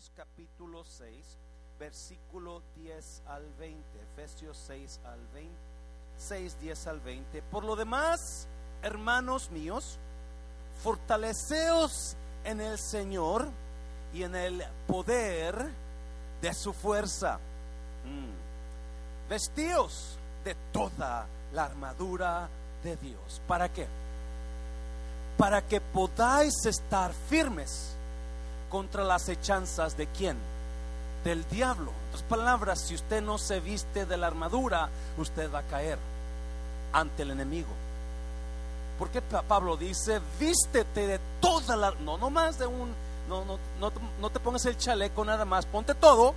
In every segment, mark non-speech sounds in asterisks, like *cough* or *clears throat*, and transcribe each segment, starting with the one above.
Efesios capítulo 6, versículo 10 al 20. Efesios 6 al 20. 6, 10 al 20. Por lo demás, hermanos míos, fortaleceos en el Señor y en el poder de su fuerza. Mm. Vestíos de toda la armadura de Dios. ¿Para qué? Para que podáis estar firmes contra las hechanzas de quién? Del diablo. En otras palabras, si usted no se viste de la armadura, usted va a caer ante el enemigo. Porque Pablo dice, vístete de toda la... No, no más de un... No, no, no, no te pongas el chaleco nada más, ponte todo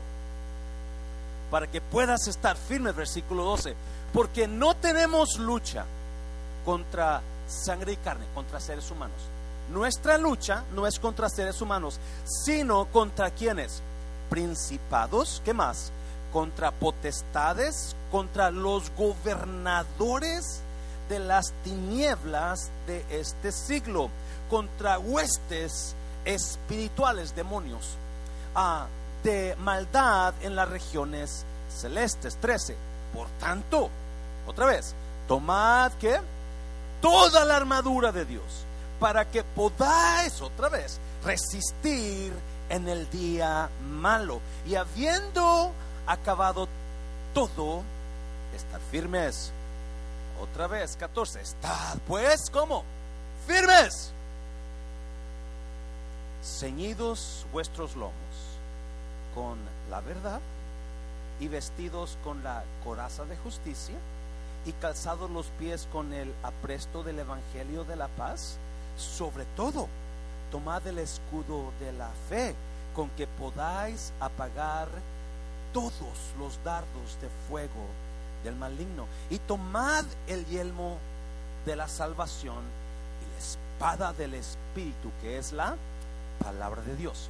para que puedas estar firme, versículo 12. Porque no tenemos lucha contra sangre y carne, contra seres humanos. Nuestra lucha no es contra seres humanos, sino contra quienes? Principados, ¿qué más? Contra potestades, contra los gobernadores de las tinieblas de este siglo, contra huestes espirituales, demonios, ah, de maldad en las regiones celestes. 13. Por tanto, otra vez, tomad que toda la armadura de Dios para que podáis otra vez resistir en el día malo y habiendo acabado todo, estar firmes. Otra vez, 14. Estad pues como firmes, ceñidos vuestros lomos con la verdad y vestidos con la coraza de justicia y calzados los pies con el apresto del Evangelio de la paz. Sobre todo, tomad el escudo de la fe con que podáis apagar todos los dardos de fuego del maligno. Y tomad el yelmo de la salvación y la espada del Espíritu, que es la palabra de Dios.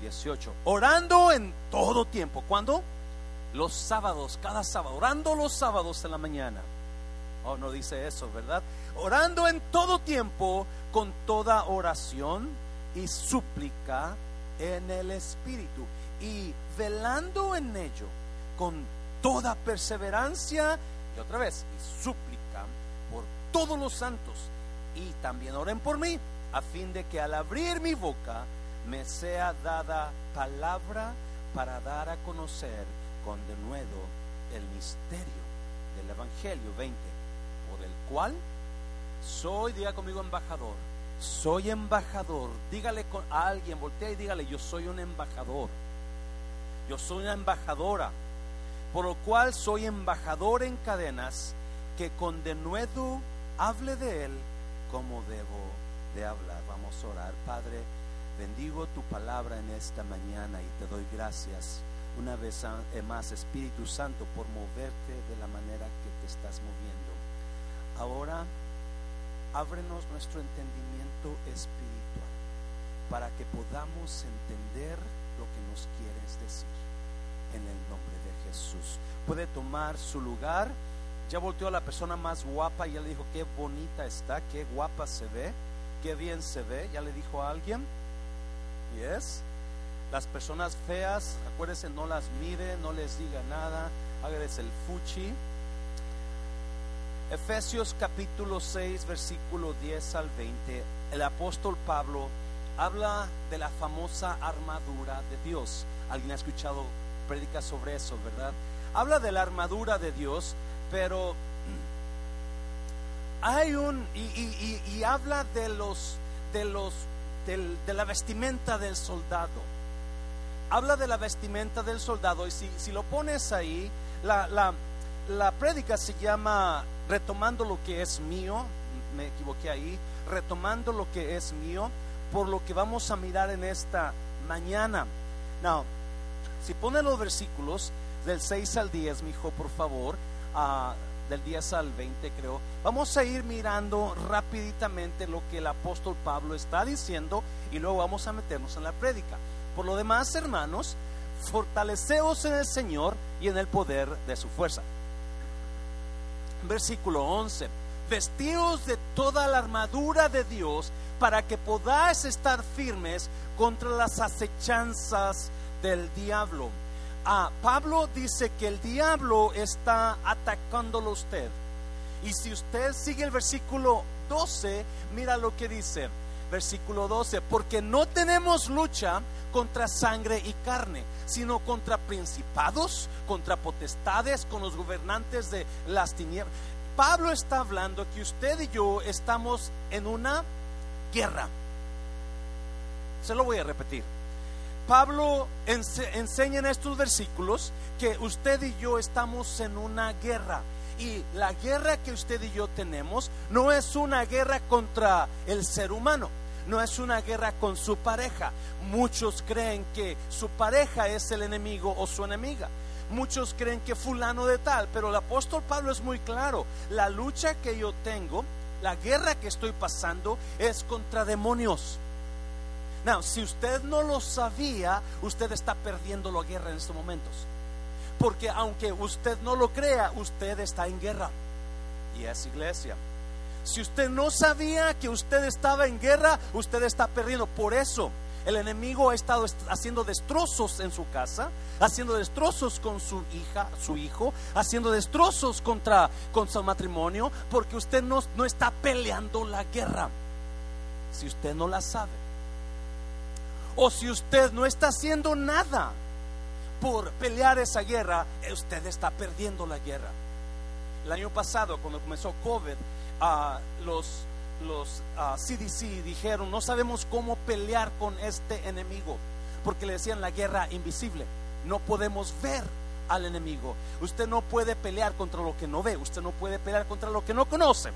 18. Orando en todo tiempo. ¿Cuándo? Los sábados, cada sábado. Orando los sábados en la mañana. Oh, no dice eso, ¿verdad? Orando en todo tiempo con toda oración y súplica en el Espíritu. Y velando en ello con toda perseverancia y otra vez, y súplica por todos los santos. Y también oren por mí, a fin de que al abrir mi boca me sea dada palabra para dar a conocer con denuedo el misterio del Evangelio 20, por el cual soy, diga conmigo, embajador. Soy embajador. Dígale a alguien, voltea y dígale, yo soy un embajador. Yo soy una embajadora. Por lo cual soy embajador en cadenas, que con denuedo hable de él como debo de hablar. Vamos a orar, Padre. Bendigo tu palabra en esta mañana y te doy gracias una vez eh, más, Espíritu Santo, por moverte de la manera que te estás moviendo. Ahora, ábrenos nuestro entendimiento espiritual para que podamos entender lo que nos quieres decir. En el nombre de Jesús. Puede tomar su lugar. Ya volteó a la persona más guapa y ya le dijo, qué bonita está, qué guapa se ve, qué bien se ve. Ya le dijo a alguien. Yes. Las personas feas, acuérdense, no las mire, no les diga nada, hágales el fuchi. Efesios capítulo 6, versículo 10 al 20, el apóstol Pablo habla de la famosa armadura de Dios. ¿Alguien ha escuchado predica sobre eso, verdad? Habla de la armadura de Dios, pero *clears throat* hay un y, habla de los de los de la vestimenta del soldado habla de la vestimenta del soldado y si, si lo pones ahí, la, la, la prédica se llama retomando lo que es mío, me equivoqué ahí, retomando lo que es mío, por lo que vamos a mirar en esta mañana. Now, si ponen los versículos del 6 al 10, mi hijo, por favor, uh, del 10 al 20 creo, vamos a ir mirando rapiditamente lo que el apóstol Pablo está diciendo y luego vamos a meternos en la prédica. Por lo demás, hermanos, fortaleceos en el Señor y en el poder de su fuerza. Versículo 11. Vestíos de toda la armadura de Dios para que podáis estar firmes contra las acechanzas del diablo. Ah, Pablo dice que el diablo está atacándolo a usted. Y si usted sigue el versículo 12, mira lo que dice. Versículo 12, porque no tenemos lucha contra sangre y carne, sino contra principados, contra potestades, con los gobernantes de las tinieblas. Pablo está hablando que usted y yo estamos en una guerra. Se lo voy a repetir. Pablo enseña en estos versículos que usted y yo estamos en una guerra. Y la guerra que usted y yo tenemos no es una guerra contra el ser humano, no es una guerra con su pareja. Muchos creen que su pareja es el enemigo o su enemiga. Muchos creen que fulano de tal, pero el apóstol Pablo es muy claro. La lucha que yo tengo, la guerra que estoy pasando es contra demonios. No, si usted no lo sabía, usted está perdiendo la guerra en estos momentos. Porque aunque usted no lo crea, usted está en guerra. Y es iglesia. Si usted no sabía que usted estaba en guerra, usted está perdiendo. Por eso el enemigo ha estado haciendo destrozos en su casa, haciendo destrozos con su hija, su hijo, haciendo destrozos contra con su matrimonio, porque usted no, no está peleando la guerra. Si usted no la sabe. O si usted no está haciendo nada por pelear esa guerra, usted está perdiendo la guerra. El año pasado, cuando comenzó COVID, los, CDC dijeron, no sabemos cómo pelear con este enemigo, porque le decían la guerra invisible. No podemos ver al enemigo. Usted no puede pelear contra lo que no ve, usted no puede pelear contra lo que no conoce.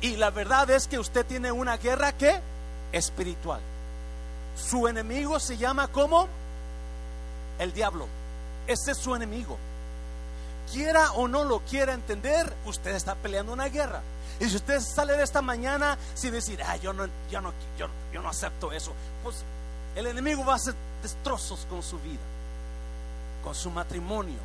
Y la verdad es que usted tiene una guerra que espiritual. Su enemigo se llama como el diablo. Ese es su enemigo. Quiera o no lo quiera entender, usted está peleando una guerra. Y si usted sale de esta mañana sin decir, ah, yo no, yo no, yo, yo no acepto eso, pues el enemigo va a hacer destrozos con su vida, con su matrimonio.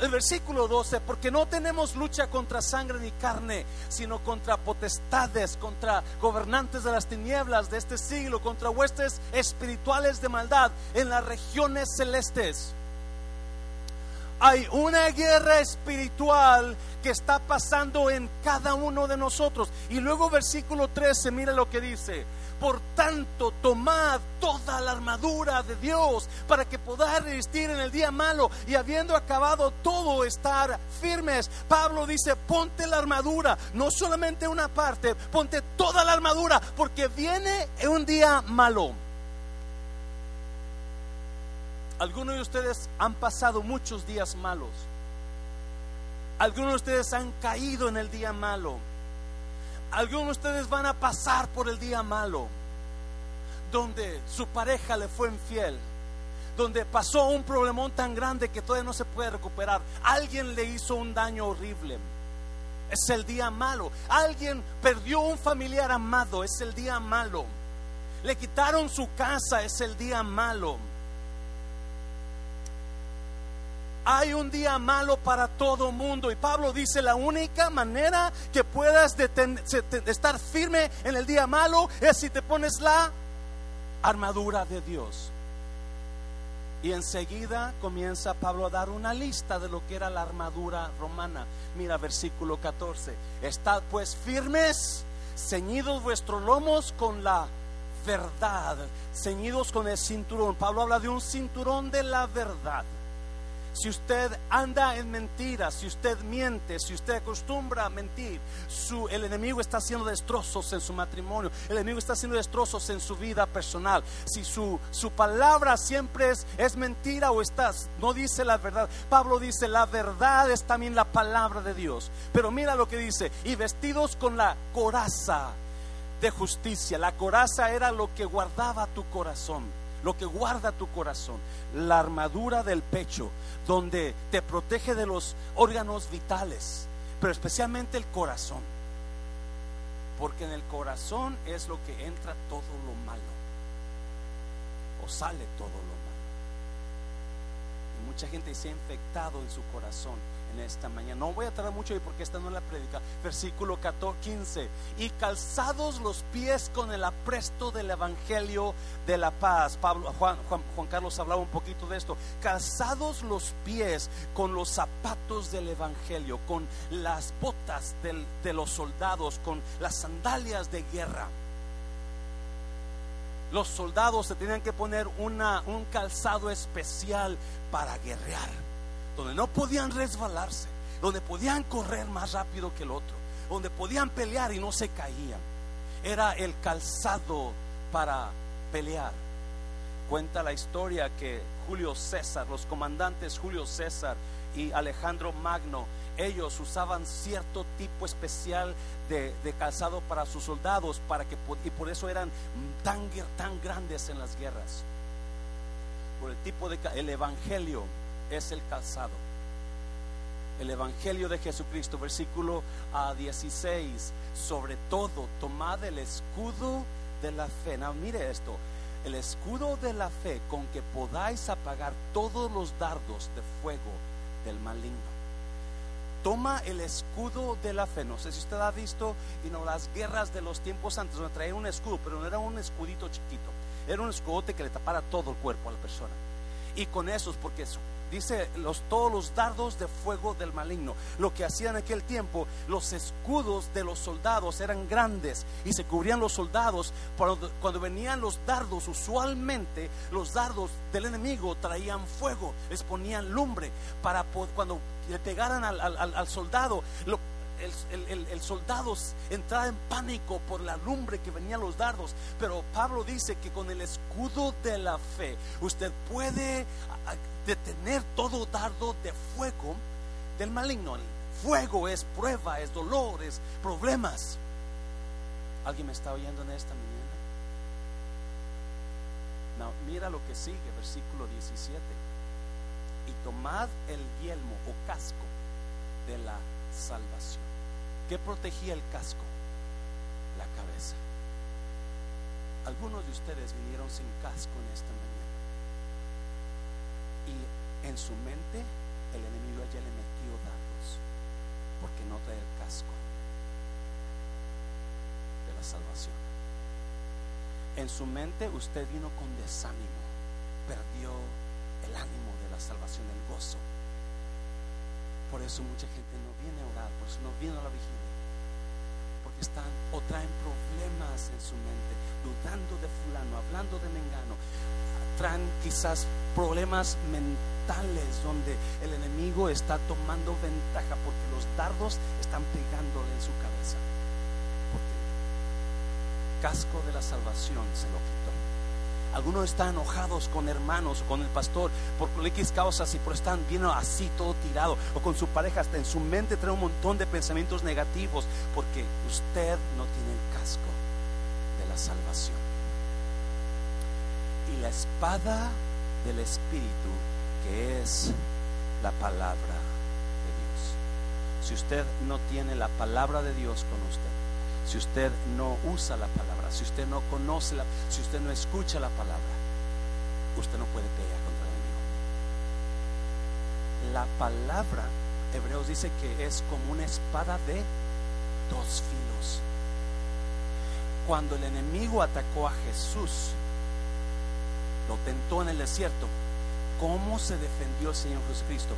el versículo 12, porque no tenemos lucha contra sangre ni carne, sino contra potestades, contra gobernantes de las tinieblas de este siglo, contra huestes espirituales de maldad en las regiones celestes hay una guerra espiritual que está pasando en cada uno de nosotros. Y luego versículo 13, mira lo que dice. Por tanto, tomad toda la armadura de Dios para que podáis resistir en el día malo y habiendo acabado todo, estar firmes. Pablo dice, ponte la armadura, no solamente una parte, ponte toda la armadura, porque viene un día malo. Algunos de ustedes han pasado muchos días malos. Algunos de ustedes han caído en el día malo. Algunos de ustedes van a pasar por el día malo, donde su pareja le fue infiel, donde pasó un problemón tan grande que todavía no se puede recuperar. Alguien le hizo un daño horrible. Es el día malo. Alguien perdió un familiar amado. Es el día malo. Le quitaron su casa. Es el día malo hay un día malo para todo mundo. Y Pablo dice, la única manera que puedas estar firme en el día malo es si te pones la armadura de Dios. Y enseguida comienza Pablo a dar una lista de lo que era la armadura romana. Mira versículo 14. Estad pues firmes, ceñidos vuestros lomos con la verdad, ceñidos con el cinturón. Pablo habla de un cinturón de la verdad si usted anda en mentiras, si usted miente, si usted acostumbra a mentir, su, el enemigo está haciendo destrozos en su matrimonio, el enemigo está haciendo destrozos en su vida personal. Si su, su palabra siempre es, es mentira o estás, no dice la verdad. Pablo dice, la verdad es también la palabra de Dios. Pero mira lo que dice, y vestidos con la coraza de justicia. La coraza era lo que guardaba tu corazón lo que guarda tu corazón, la armadura del pecho, donde te protege de los órganos vitales, pero especialmente el corazón. Porque en el corazón es lo que entra todo lo malo, o sale todo lo malo. mucha gente se ha infectado en su corazón esta mañana. No voy a tardar mucho ahí porque esta no es la predica. Versículo 14, 15. Y calzados los pies con el apresto del evangelio de la paz. Pablo, Juan, Juan, Carlos hablaba un poquito de esto. Calzados los pies con los zapatos del evangelio, con las botas de los soldados, con las sandalias de guerra los soldados se tenían que poner una, un calzado especial para guerrear, donde no podían resbalarse, donde podían correr más rápido que el otro, donde podían pelear y no se caían. Era el calzado para pelear. Cuenta la historia que Julio César, los comandantes Julio César y Alejandro Magno, ellos usaban cierto tipo especial de, calzado para sus soldados para que, y por eso eran tan, tan grandes en las guerras. Por el tipo de el evangelio es el calzado. El evangelio de Jesucristo, versículo a 16. Sobre todo, tomad el escudo de la fe. mire esto: el escudo de la fe con que podáis apagar todos los dardos de fuego del maligno toma el escudo de la fe. No sé si usted ha visto y no, las guerras de los tiempos antes, donde traía un escudo, pero no era un escudito chiquito, era un escudote que le tapara todo el cuerpo a la persona. Y con esos, porque dice los, todos los dardos de fuego del maligno. Lo que hacían en aquel tiempo, los escudos de los soldados eran grandes y se cubrían los soldados. Cuando, venían los dardos, usualmente los dardos del enemigo traían fuego, les ponían lumbre para cuando le pegaran al, al, soldado. El, el, soldado entraba en pánico por la lumbre que venían los dardos. Pero Pablo dice que con el escudo de la fe usted puede detener todo dardo de fuego del maligno. fuego es prueba, es dolor, es problemas. ¿Alguien me está oyendo en esta mañana? Mira lo que sigue, versículo 17. Y tomad el yelmo o casco de la salvación. ¿Qué protegía el casco? La cabeza. Algunos de ustedes vinieron sin casco en esta mañana. Y en su mente el enemigo ya le metió dados porque no trae el casco de la salvación. En su mente usted vino con desánimo, perdió el ánimo de la salvación, el gozo. Por eso mucha gente no viene a orar, por eso no viene a la vigilia. Porque están o traen problemas en su mente, dudando de fulano, hablando de mengano, traen quizás problemas mentales donde el enemigo está tomando ventaja porque los dardos están pegándole en su cabeza. Porque el casco de la salvación se lo quitó. Algunos están enojados con hermanos o con el pastor por X causas y por están bien así todo tirado o con su pareja hasta en su mente trae un montón de pensamientos negativos porque usted no tiene el casco de la salvación y la espada del Espíritu, que es la palabra de Dios. Si usted no tiene la palabra de Dios con usted, si usted no usa la palabra, si usted no conoce la, si usted no escucha la palabra, usted no puede pelear contra el enemigo. La palabra, Hebreos dice que es como una espada de dos filos. Cuando el enemigo atacó a Jesús, lo tentó en el desierto. ¿Cómo se defendió el Señor Jesucristo?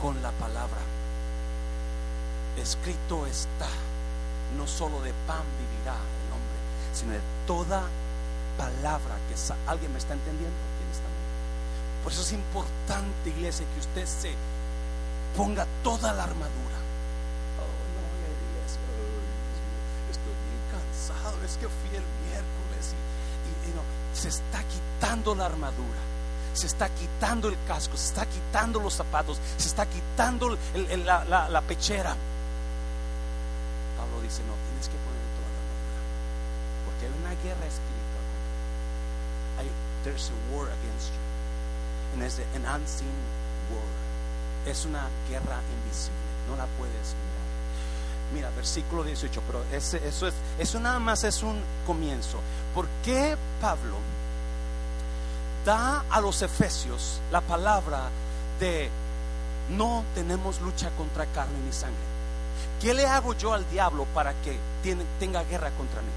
Con la palabra. Escrito está, no solo de pan vivirá el hombre, sino de toda palabra que alguien me está entendiendo. Por eso es importante, iglesia, que usted se ponga toda la armadura. Oh, no, iglesia, estoy bien cansado, es que fui el miércoles y, y no se está quitando la armadura, se está quitando el casco, se está quitando los zapatos, se está quitando la, pechera. Dice, no, tienes que poner toda la porque hay una guerra espiritual. Hay, there's a war against you. And it's an unseen war. Es una guerra invisible, no la puedes mirar. Mira, versículo 18, pero ese, eso, es, eso nada más es un comienzo. ¿Por qué Pablo da a los efesios la palabra de no tenemos lucha contra carne ni sangre. ¿Qué le hago yo al diablo para que tenga guerra contra mí?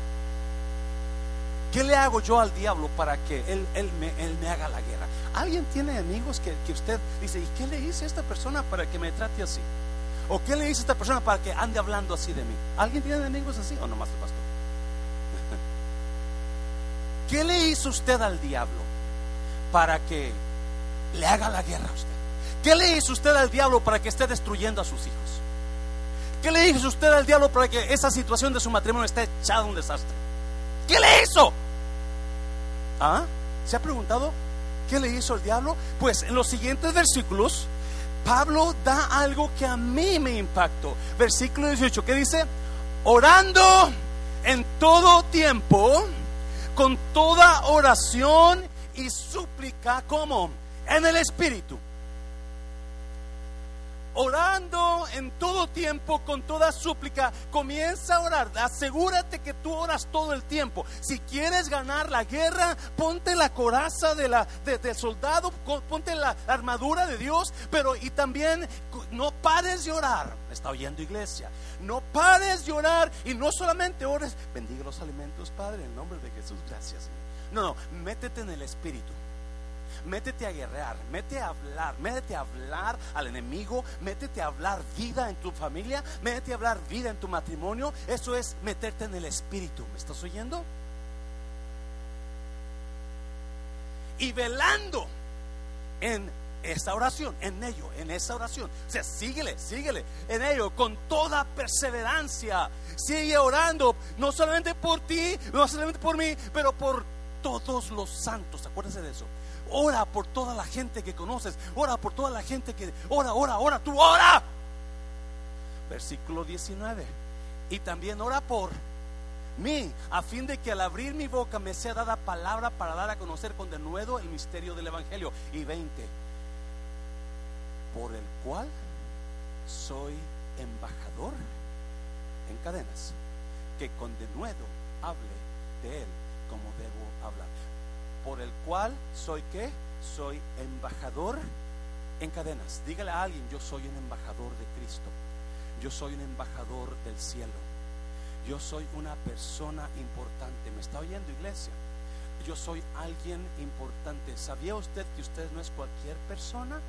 ¿Qué le hago yo al diablo para que él, me, haga la guerra? ¿Alguien tiene amigos que, que, usted dice, ¿y qué le hice a esta persona para que me trate así? ¿O qué le hice a esta persona para que ande hablando así de mí? ¿Alguien tiene amigos así o nomás el pastor? *laughs* ¿Qué le hizo usted al diablo para que le haga la guerra a usted? ¿Qué le hizo usted al diablo para que esté destruyendo a sus hijos? ¿Qué le hizo usted al diablo para que esa situación de su matrimonio esté echada un desastre? ¿Qué le hizo? ¿Ah? ¿Se ha preguntado qué le hizo el diablo? Pues en los siguientes versículos, Pablo da algo que a mí me impactó. Versículo 18, ¿qué dice? Orando en todo tiempo, con toda oración y súplica, ¿cómo? En el Espíritu orando en todo tiempo, con toda súplica. Comienza a orar. Asegúrate que tú oras todo el tiempo. Si quieres ganar la guerra, ponte la coraza de la, del soldado, ponte la armadura de Dios, pero y también no pares de orar. ¿Me está oyendo iglesia? No pares de orar y no solamente ores, bendiga los alimentos, Padre, en nombre de Jesús. Gracias. No, no, métete en el Espíritu métete a guerrear, métete a hablar, métete a hablar al enemigo, métete a hablar vida en tu familia, métete a hablar vida en tu matrimonio. Eso es meterte en el espíritu. ¿Me estás oyendo? Y velando en esa oración, en ello, en esa oración. O sea, síguele, síguele en ello con toda perseverancia. Sigue orando, no solamente por ti, no solamente por mí, pero por todos los santos. Acuérdense de eso. Ora por toda la gente que conoces. Ora por toda la gente que... Ora, ora, ora, tú ora. Versículo 19. Y también ora por mí, a fin de que al abrir mi boca me sea dada palabra para dar a conocer con denuedo el misterio del Evangelio. Y 20. Por el cual soy embajador en cadenas, que con denuedo hable de él como debo hablar por el cual soy qué? Soy embajador en cadenas. Dígale a alguien, yo soy un embajador de Cristo. Yo soy un embajador del cielo. Yo soy una persona importante. ¿Me está oyendo, iglesia? Yo soy alguien importante. ¿Sabía usted que usted no es cualquier persona?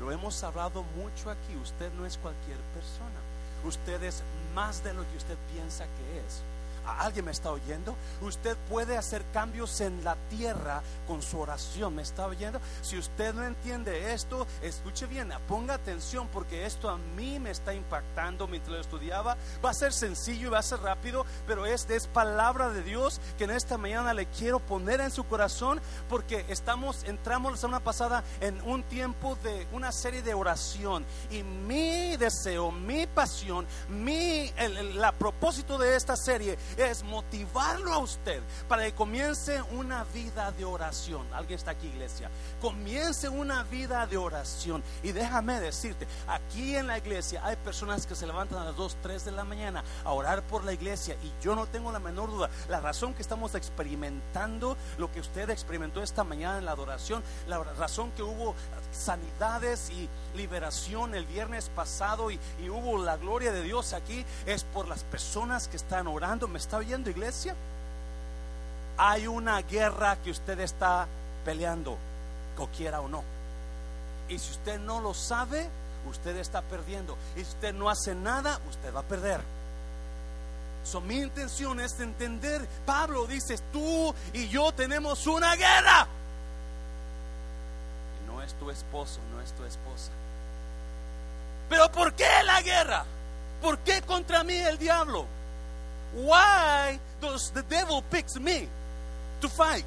Lo hemos hablado mucho aquí. Usted no es cualquier persona. Usted es más de lo que usted piensa que es. ¿Alguien me está oyendo? Usted puede hacer cambios en la tierra con su oración. ¿Me está oyendo? Si usted no entiende esto, escuche bien, ponga atención porque esto a mí me está impactando mientras lo estudiaba. Va a ser sencillo y va a ser rápido, pero esta es palabra de Dios que en esta mañana le quiero poner en su corazón porque estamos, entramos la semana pasada en un tiempo de una serie de oración y mi deseo, mi pasión, mi, el, propósito de esta serie es motivarlo a usted para que comience una vida de oración. Alguien está aquí, iglesia. Comience una vida de oración. Y déjame decirte, aquí en la iglesia hay personas que se levantan a las 2, 3 de la mañana a orar por la iglesia. Y yo no tengo la menor duda. La razón que estamos experimentando lo que usted experimentó esta mañana en la adoración, la razón que hubo sanidades y liberación el viernes pasado y, hubo la gloria de Dios aquí es por las personas que están orando. ¿Me está oyendo iglesia? Hay una guerra que usted está peleando, quiera o no. Y si usted no lo sabe, usted está perdiendo. Y si usted no hace nada, usted va a perder. So, mi intención es entender, Pablo dice, tú y yo tenemos una guerra es tu esposo, no es tu esposa. Pero ¿por qué la guerra? ¿Por qué contra mí el diablo? Why does the devil picks me to fight?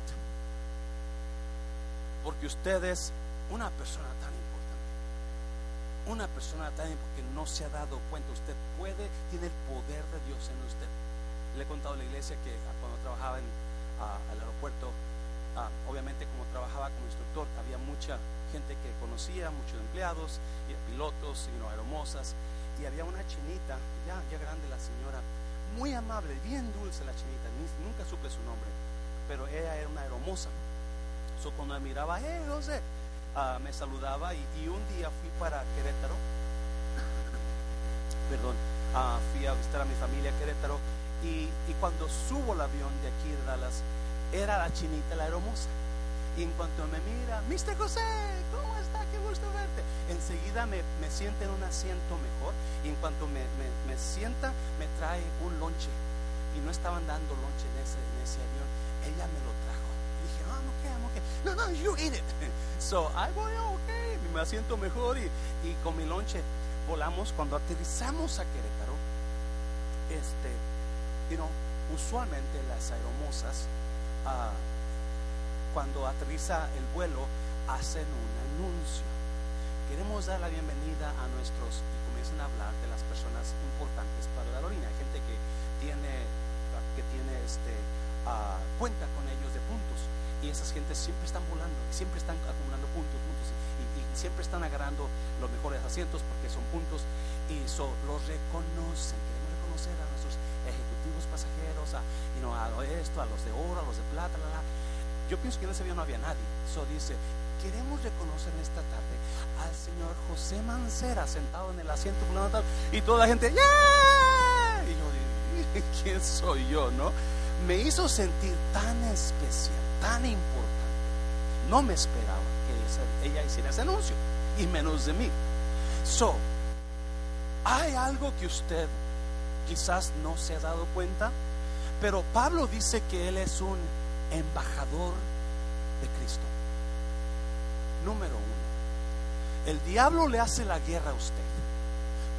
Porque usted es una persona tan importante. Una persona tan importante que no se ha dado cuenta. Usted puede, tiene el poder de Dios en usted. Le he contado a la iglesia que cuando trabajaba en al aeropuerto, obviamente como trabajaba como instructor, había mucha gente que conocía, muchos empleados, pilotos, y no, hermosas. Y había una chinita, ya, ya grande la señora, muy amable, bien dulce la chinita, nunca supe su nombre, pero ella era una hermosa. So, cuando me miraba, hey José, ah, me saludaba y, un día fui para Querétaro. *coughs* Perdón, ah, fui a visitar a mi familia Querétaro y, y cuando subo el avión de aquí de Dallas, era la chinita, la hermosa. Y en cuanto me mira, Mr. José, ¿cómo está? Qué gusto verte. Enseguida me, me sienta en un asiento mejor y en cuanto me, me, me sienta, me trae un lonche. Y no estaban dando lonche en ese, en ese avión. Ella me lo trajo. Y dije, ah, I'm okay, I'm okay. No, no, you eat it. *laughs* So, I okay. Y me asiento mejor y, y con mi lonche volamos. Cuando aterrizamos a Querétaro, este, you know, usualmente las aeromosas, ah, cuando aterriza el vuelo, hacen un anuncio. Queremos dar la bienvenida a nuestros, y comienzan a hablar de las personas importantes para la aerolínea, gente que tiene, que tiene este, ah, cuenta con ellos de puntos. Y esas gentes siempre están volando, siempre están acumulando puntos, puntos, y, siempre están agarrando los mejores asientos porque son puntos, y so, los reconocen. Queremos reconocer a nuestros ejecutivos pasajeros, a, a esto, a los de oro, a los de plata, la, la. Yo pienso que en ese avión no había nadie. So dice, queremos reconocer esta tarde al señor José Mancera sentado en el asiento y toda la gente, ¡yeah! Y yo, *laughs* ¿quién soy yo, no? Me hizo sentir tan especial, tan importante. No me esperaba que ella hiciera ese anuncio, y menos de mí. So, hay algo que usted quizás no se ha dado cuenta, pero Pablo dice que él es un embajador de Cristo. Número uno, el diablo le hace la guerra a usted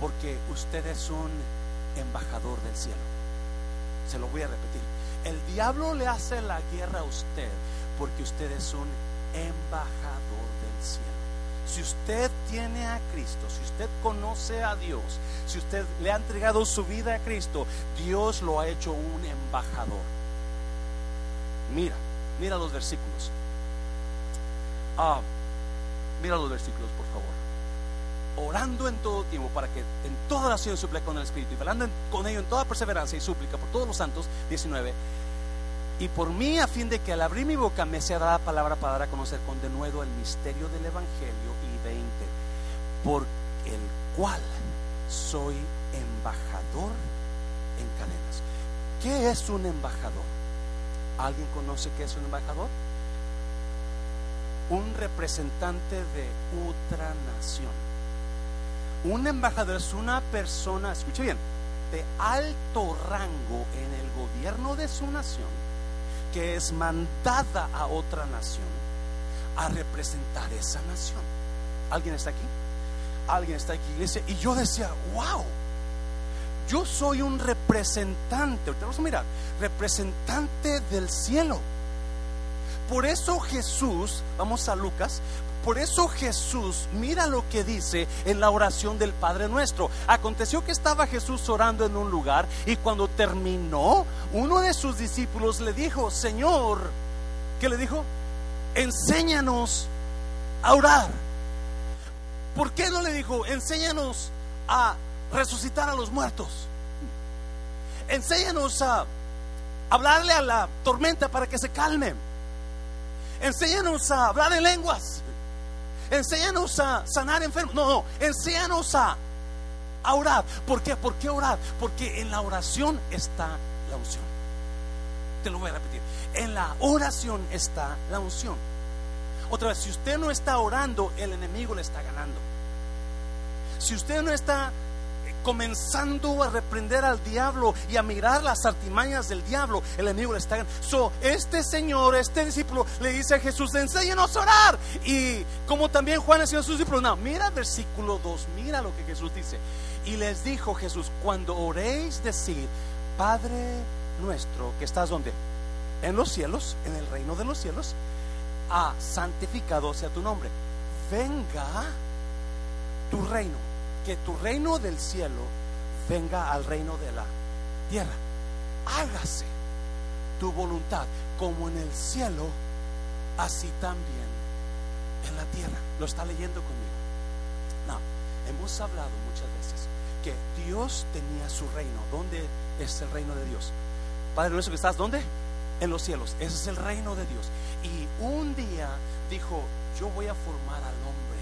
porque usted es un embajador del cielo. Se lo voy a repetir. El diablo le hace la guerra a usted porque usted es un embajador del cielo. Si usted tiene a Cristo, si usted conoce a Dios, si usted le ha entregado su vida a Cristo, Dios lo ha hecho un embajador. Mira, mira los versículos. Ah, mira los versículos, por favor. Orando en todo tiempo para que en toda oración súplica con el Espíritu y hablando con ello en toda perseverancia y súplica por todos los santos, 19. Y por mí, a fin de que al abrir mi boca me sea dada palabra para dar a conocer con denuedo el misterio del Evangelio. Y 20. Por el cual soy embajador en cadenas. ¿Qué es un embajador? ¿Alguien conoce qué es un embajador? Un representante de otra nación. Un embajador es una persona, escuche bien, de alto rango en el gobierno de su nación, que es mandada a otra nación a representar esa nación. ¿Alguien está aquí? Alguien está aquí, iglesia. Y yo decía, wow, yo soy un representante, ahorita vamos a mirar, representante del cielo. Por eso Jesús, vamos a Lucas, por eso Jesús, mira lo que dice en la oración del Padre Nuestro. Aconteció que estaba Jesús orando en un lugar y cuando terminó, uno de sus discípulos le dijo, Señor, ¿qué le dijo? Enséñanos a orar. ¿Por qué no le dijo, enséñanos a resucitar a los muertos? Enséñanos a hablarle a la tormenta para que se calme. Enséñanos a hablar en lenguas. Enséñanos a sanar enfermos. No, no, enséñanos a, a orar. ¿Por qué? ¿Por qué orar? Porque en la oración está la unción. Te lo voy a repetir. En la oración está la unción. Otra vez, si usted no está orando, el enemigo le está ganando. Si usted no está comenzando a reprender al diablo y a mirar las artimañas del diablo, el enemigo le está. So, este señor, este discípulo, le dice a Jesús, enséñanos a orar. Y como también Juan enseñó a sus discípulos, no, mira versículo 2, mira lo que Jesús dice. Y les dijo Jesús, cuando oréis, decid, Padre nuestro, que estás donde? En los cielos, en el reino de los cielos, a santificado sea tu nombre. Venga tu reino, que tu reino del cielo venga al reino de la tierra. Hágase tu voluntad como en el cielo, así también en la tierra. Lo está leyendo conmigo. Hemos hablado muchas veces que Dios tenía su reino. ¿Dónde es el reino de Dios? Padre nuestro que estás, ¿dónde? en los cielos. Ese es el reino de Dios. Y un día dijo, yo voy a formar al hombre.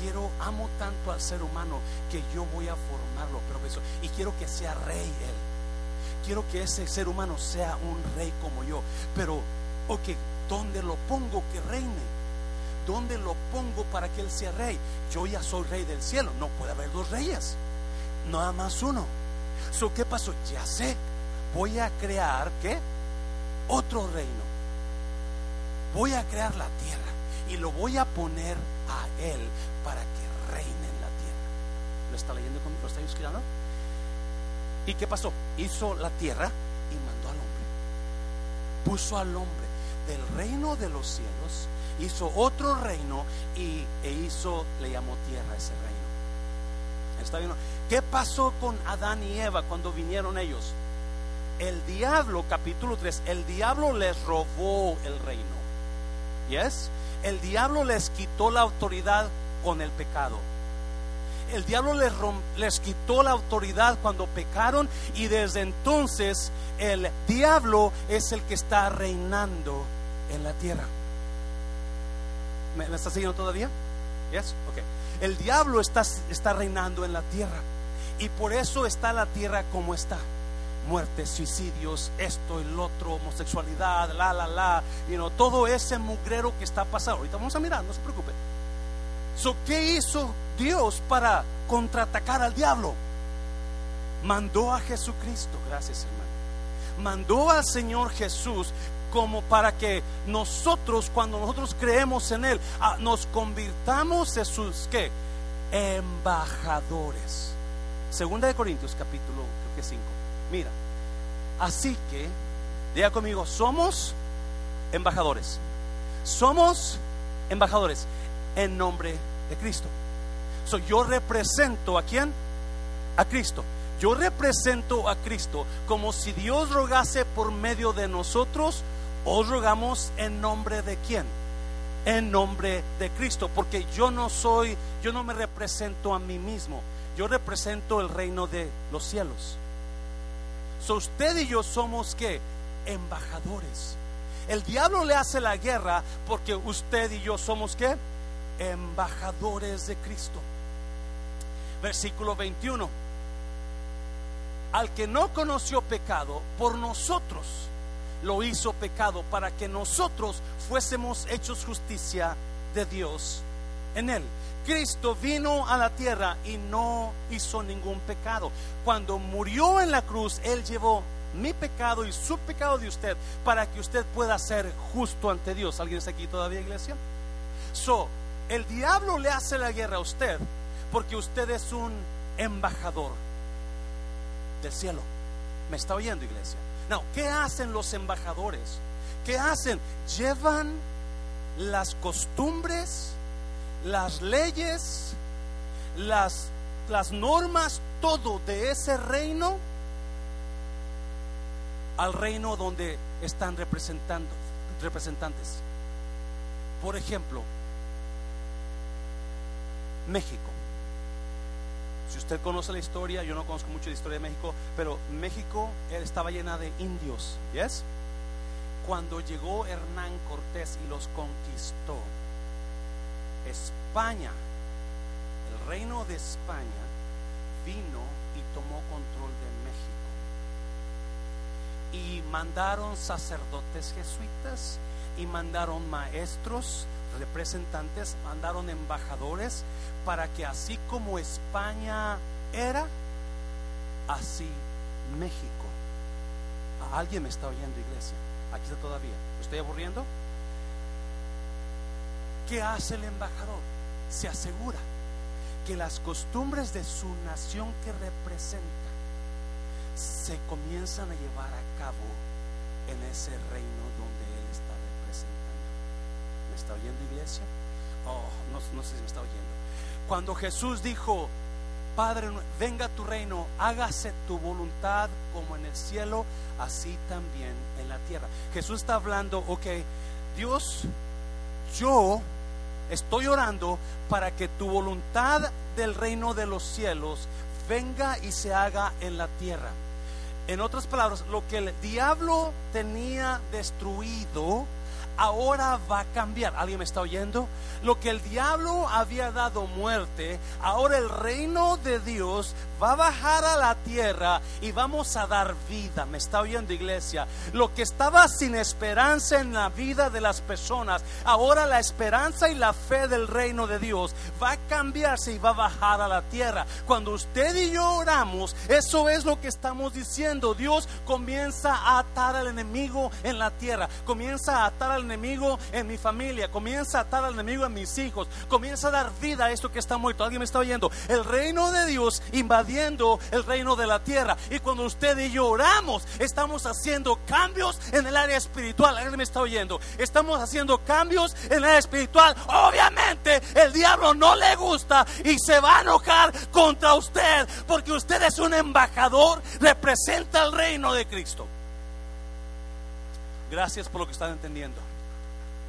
Quiero, amo tanto al ser humano que yo voy a formarlo, profesor. Y quiero que sea rey él. Quiero que ese ser humano sea un rey como yo. Pero, ok, ¿dónde lo pongo que reine? ¿Dónde lo pongo para que él sea rey? Yo ya soy rey del cielo. No puede haber dos reyes. Nada más uno. So, ¿Qué pasó? Ya sé. Voy a crear, ¿qué? Otro reino. Voy a crear la tierra y lo voy a poner a él para que reine en la tierra. ¿Lo está leyendo conmigo? ¿Lo está escribiendo? ¿Y qué pasó? Hizo la tierra y mandó al hombre. Puso al hombre del reino de los cielos, hizo otro reino y e hizo, le llamó tierra ese reino. ¿Está bien? ¿Qué pasó con Adán y Eva cuando vinieron ellos? El diablo, capítulo 3, el diablo les robó el reino. ¿Yes? El diablo les quitó la autoridad con el pecado. El diablo les, les quitó la autoridad cuando pecaron y desde entonces el diablo es el que está reinando en la tierra. ¿Me, está siguiendo todavía? Yes? Okay. El diablo está, está reinando en la tierra y por eso está la tierra como está muertes, suicidios, esto, el otro, homosexualidad, la, la, la, you know, todo ese mugrero que está pasando. Ahorita vamos a mirar, no se preocupe. So, ¿Qué hizo Dios para contraatacar al diablo? Mandó a Jesucristo, gracias hermano. Mandó al Señor Jesús como para que nosotros, cuando nosotros creemos en Él, ah, nos convirtamos en sus ¿qué? embajadores. Segunda de Corintios, capítulo creo que 5. Mira, así que, diga conmigo, somos embajadores. Somos embajadores en nombre de Cristo. So, yo represento a quién? A Cristo. Yo represento a Cristo como si Dios rogase por medio de nosotros, os rogamos en nombre de quién? En nombre de Cristo, porque yo no soy, yo no me represento a mí mismo, yo represento el reino de los cielos. So usted y yo somos que embajadores. El diablo le hace la guerra porque usted y yo somos que embajadores de Cristo. Versículo 21. Al que no conoció pecado, por nosotros lo hizo pecado para que nosotros fuésemos hechos justicia de Dios en él. Cristo vino a la tierra y no hizo ningún pecado. Cuando murió en la cruz, Él llevó mi pecado y su pecado de usted para que usted pueda ser justo ante Dios. ¿Alguien está aquí todavía, iglesia? El diablo le hace la guerra a usted porque usted es un embajador del cielo. ¿Me está oyendo, iglesia? No, ¿qué hacen los embajadores? ¿Qué hacen? Llevan las costumbres las leyes, las, las normas, todo de ese reino al reino donde están representando, representantes. Por ejemplo, México. Si usted conoce la historia, yo no conozco mucho de historia de México, pero México estaba llena de indios, ¿yes? Cuando llegó Hernán Cortés y los conquistó, España, el reino de España, vino y tomó control de México. Y mandaron sacerdotes jesuitas y mandaron maestros, representantes, mandaron embajadores para que así como España era, así México. ¿Alguien me está oyendo, iglesia? Aquí está todavía. ¿Me estoy aburriendo? ¿Qué hace el embajador? Se asegura que las costumbres de su nación que representa se comienzan a llevar a cabo en ese reino donde él está representando. ¿Me está oyendo iglesia? Oh, no, no sé si me está oyendo. Cuando Jesús dijo, Padre, venga tu reino, hágase tu voluntad como en el cielo, así también en la tierra. Jesús está hablando, ok, Dios, yo Estoy orando para que tu voluntad del reino de los cielos venga y se haga en la tierra. En otras palabras, lo que el diablo tenía destruido, ahora va a cambiar. ¿Alguien me está oyendo? Lo que el diablo había dado muerte, ahora el reino de Dios va a bajar a la tierra y vamos a dar vida. ¿Me está oyendo iglesia? Lo que estaba sin esperanza en la vida de las personas, ahora la esperanza y la fe del reino de Dios va a cambiarse y va a bajar a la tierra. Cuando usted y yo oramos, eso es lo que estamos diciendo. Dios comienza a atar al enemigo en la tierra, comienza a atar al enemigo en mi familia, comienza a atar al enemigo en mis hijos, comienza a dar vida a esto que está muerto. ¿Alguien me está oyendo? El reino de Dios invadiendo el reino de la tierra. Y cuando usted y estamos haciendo cambios en el área espiritual. ¿Alguien me está oyendo? Estamos haciendo cambios en el área espiritual. Obviamente, el diablo no le gusta y se va a enojar contra usted porque usted es un embajador, representa el reino de Cristo. Gracias por lo que están entendiendo.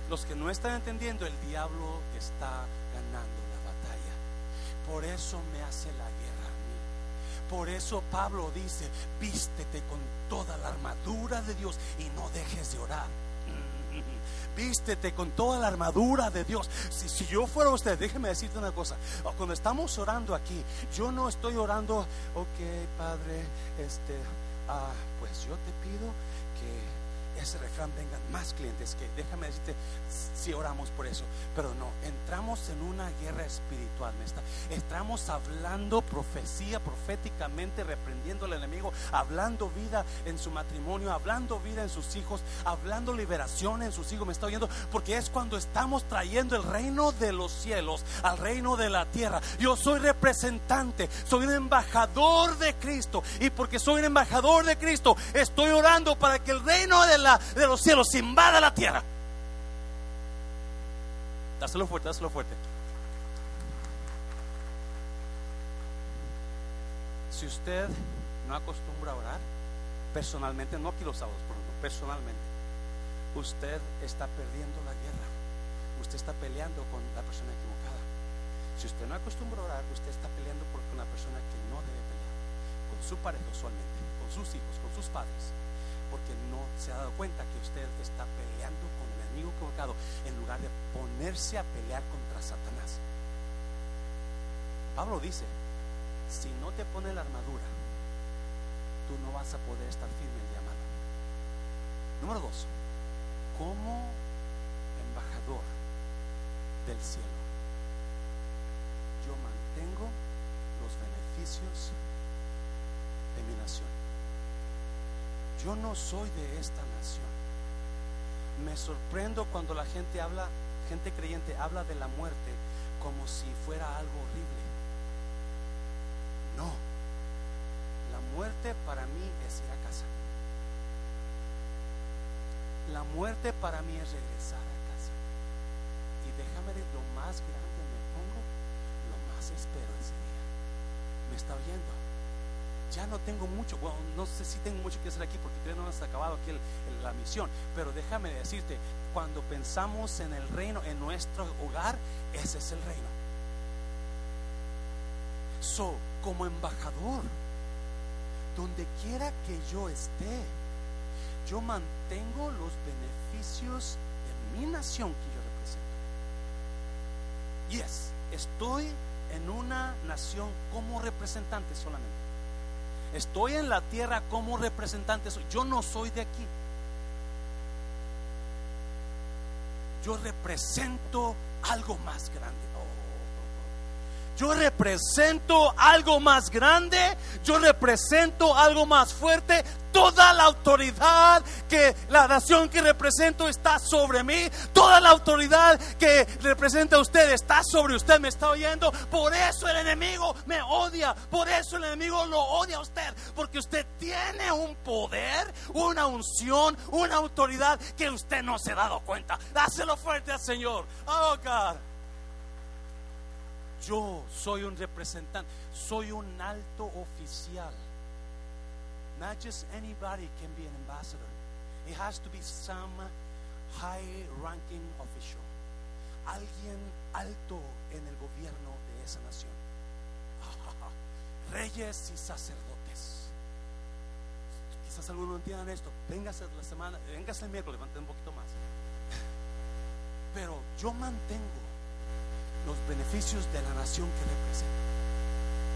Los que no están entendiendo, el diablo está ganando la batalla. Por eso me hace la guerra a mí. Por eso Pablo dice, vístete con toda la armadura de Dios y no dejes de orar. *laughs* Vístete con toda la armadura de Dios. Si, si, yo fuera usted, déjeme decirte una cosa. Cuando estamos orando aquí, yo no estoy orando, ok, Padre, este, ah, pues yo te pido ese refrán vengan más clientes que déjame decirte si oramos por eso. Pero no entramos en una guerra espiritual está? estamos hablando profecía proféticamente reprendiendo al enemigo hablando vida en su matrimonio hablando vida en sus hijos hablando liberación en sus hijos me está oyendo porque es cuando estamos trayendo el reino de los cielos al reino de la tierra. Yo soy representante soy un embajador de Cristo y porque soy un embajador de Cristo estoy orando para que el reino de la de los cielos invada la tierra. Dáselo fuerte, dáselo fuerte. Si usted no acostumbra a orar, personalmente, no aquí los sábados, personalmente, usted está perdiendo la guerra. Usted está peleando con la persona equivocada. Si usted no acostumbra a orar, usted está peleando con la persona que no debe pelear. Con su pareja usualmente, con sus hijos, con sus padres porque no se ha dado cuenta que usted está peleando con el enemigo equivocado en lugar de ponerse a pelear contra Satanás. Pablo dice, si no te pone la armadura, tú no vas a poder estar firme el llamado. Número dos, como embajador del cielo, yo mantengo los beneficios de mi nación yo no soy de esta nación. Me sorprendo cuando la gente habla, gente creyente habla de la muerte como si fuera algo horrible. No, la muerte para mí es ir a casa. La muerte para mí es regresar a casa. Y déjame de lo más grande me pongo, lo más espero ese día. ¿Me está oyendo? Ya no tengo mucho, bueno, no sé si tengo mucho que hacer aquí porque todavía no hemos acabado aquí la misión, pero déjame decirte, cuando pensamos en el reino, en nuestro hogar, ese es el reino. So, como embajador, donde quiera que yo esté, yo mantengo los beneficios de mi nación que yo represento. Yes, estoy en una nación como representante solamente. Estoy en la tierra como representante. Yo no soy de aquí. Yo represento algo más grande. Yo represento algo más grande, yo represento algo más fuerte. Toda la autoridad que la nación que represento está sobre mí. Toda la autoridad que representa a usted está sobre usted. ¿Me está oyendo? Por eso el enemigo me odia. Por eso el enemigo lo odia a usted. Porque usted tiene un poder, una unción, una autoridad que usted no se ha dado cuenta. Dáselo fuerte al Señor. Oh. Yo soy un representante, soy un alto oficial. Not just anybody can be an ambassador. It has to be some high ranking official. Alguien alto en el gobierno de esa nación. *laughs* Reyes y sacerdotes. quizás algunos no entiendan esto. Véngase la semana, véngase el miércoles, levanten un poquito más. *laughs* Pero yo mantengo los beneficios de la nación que represento.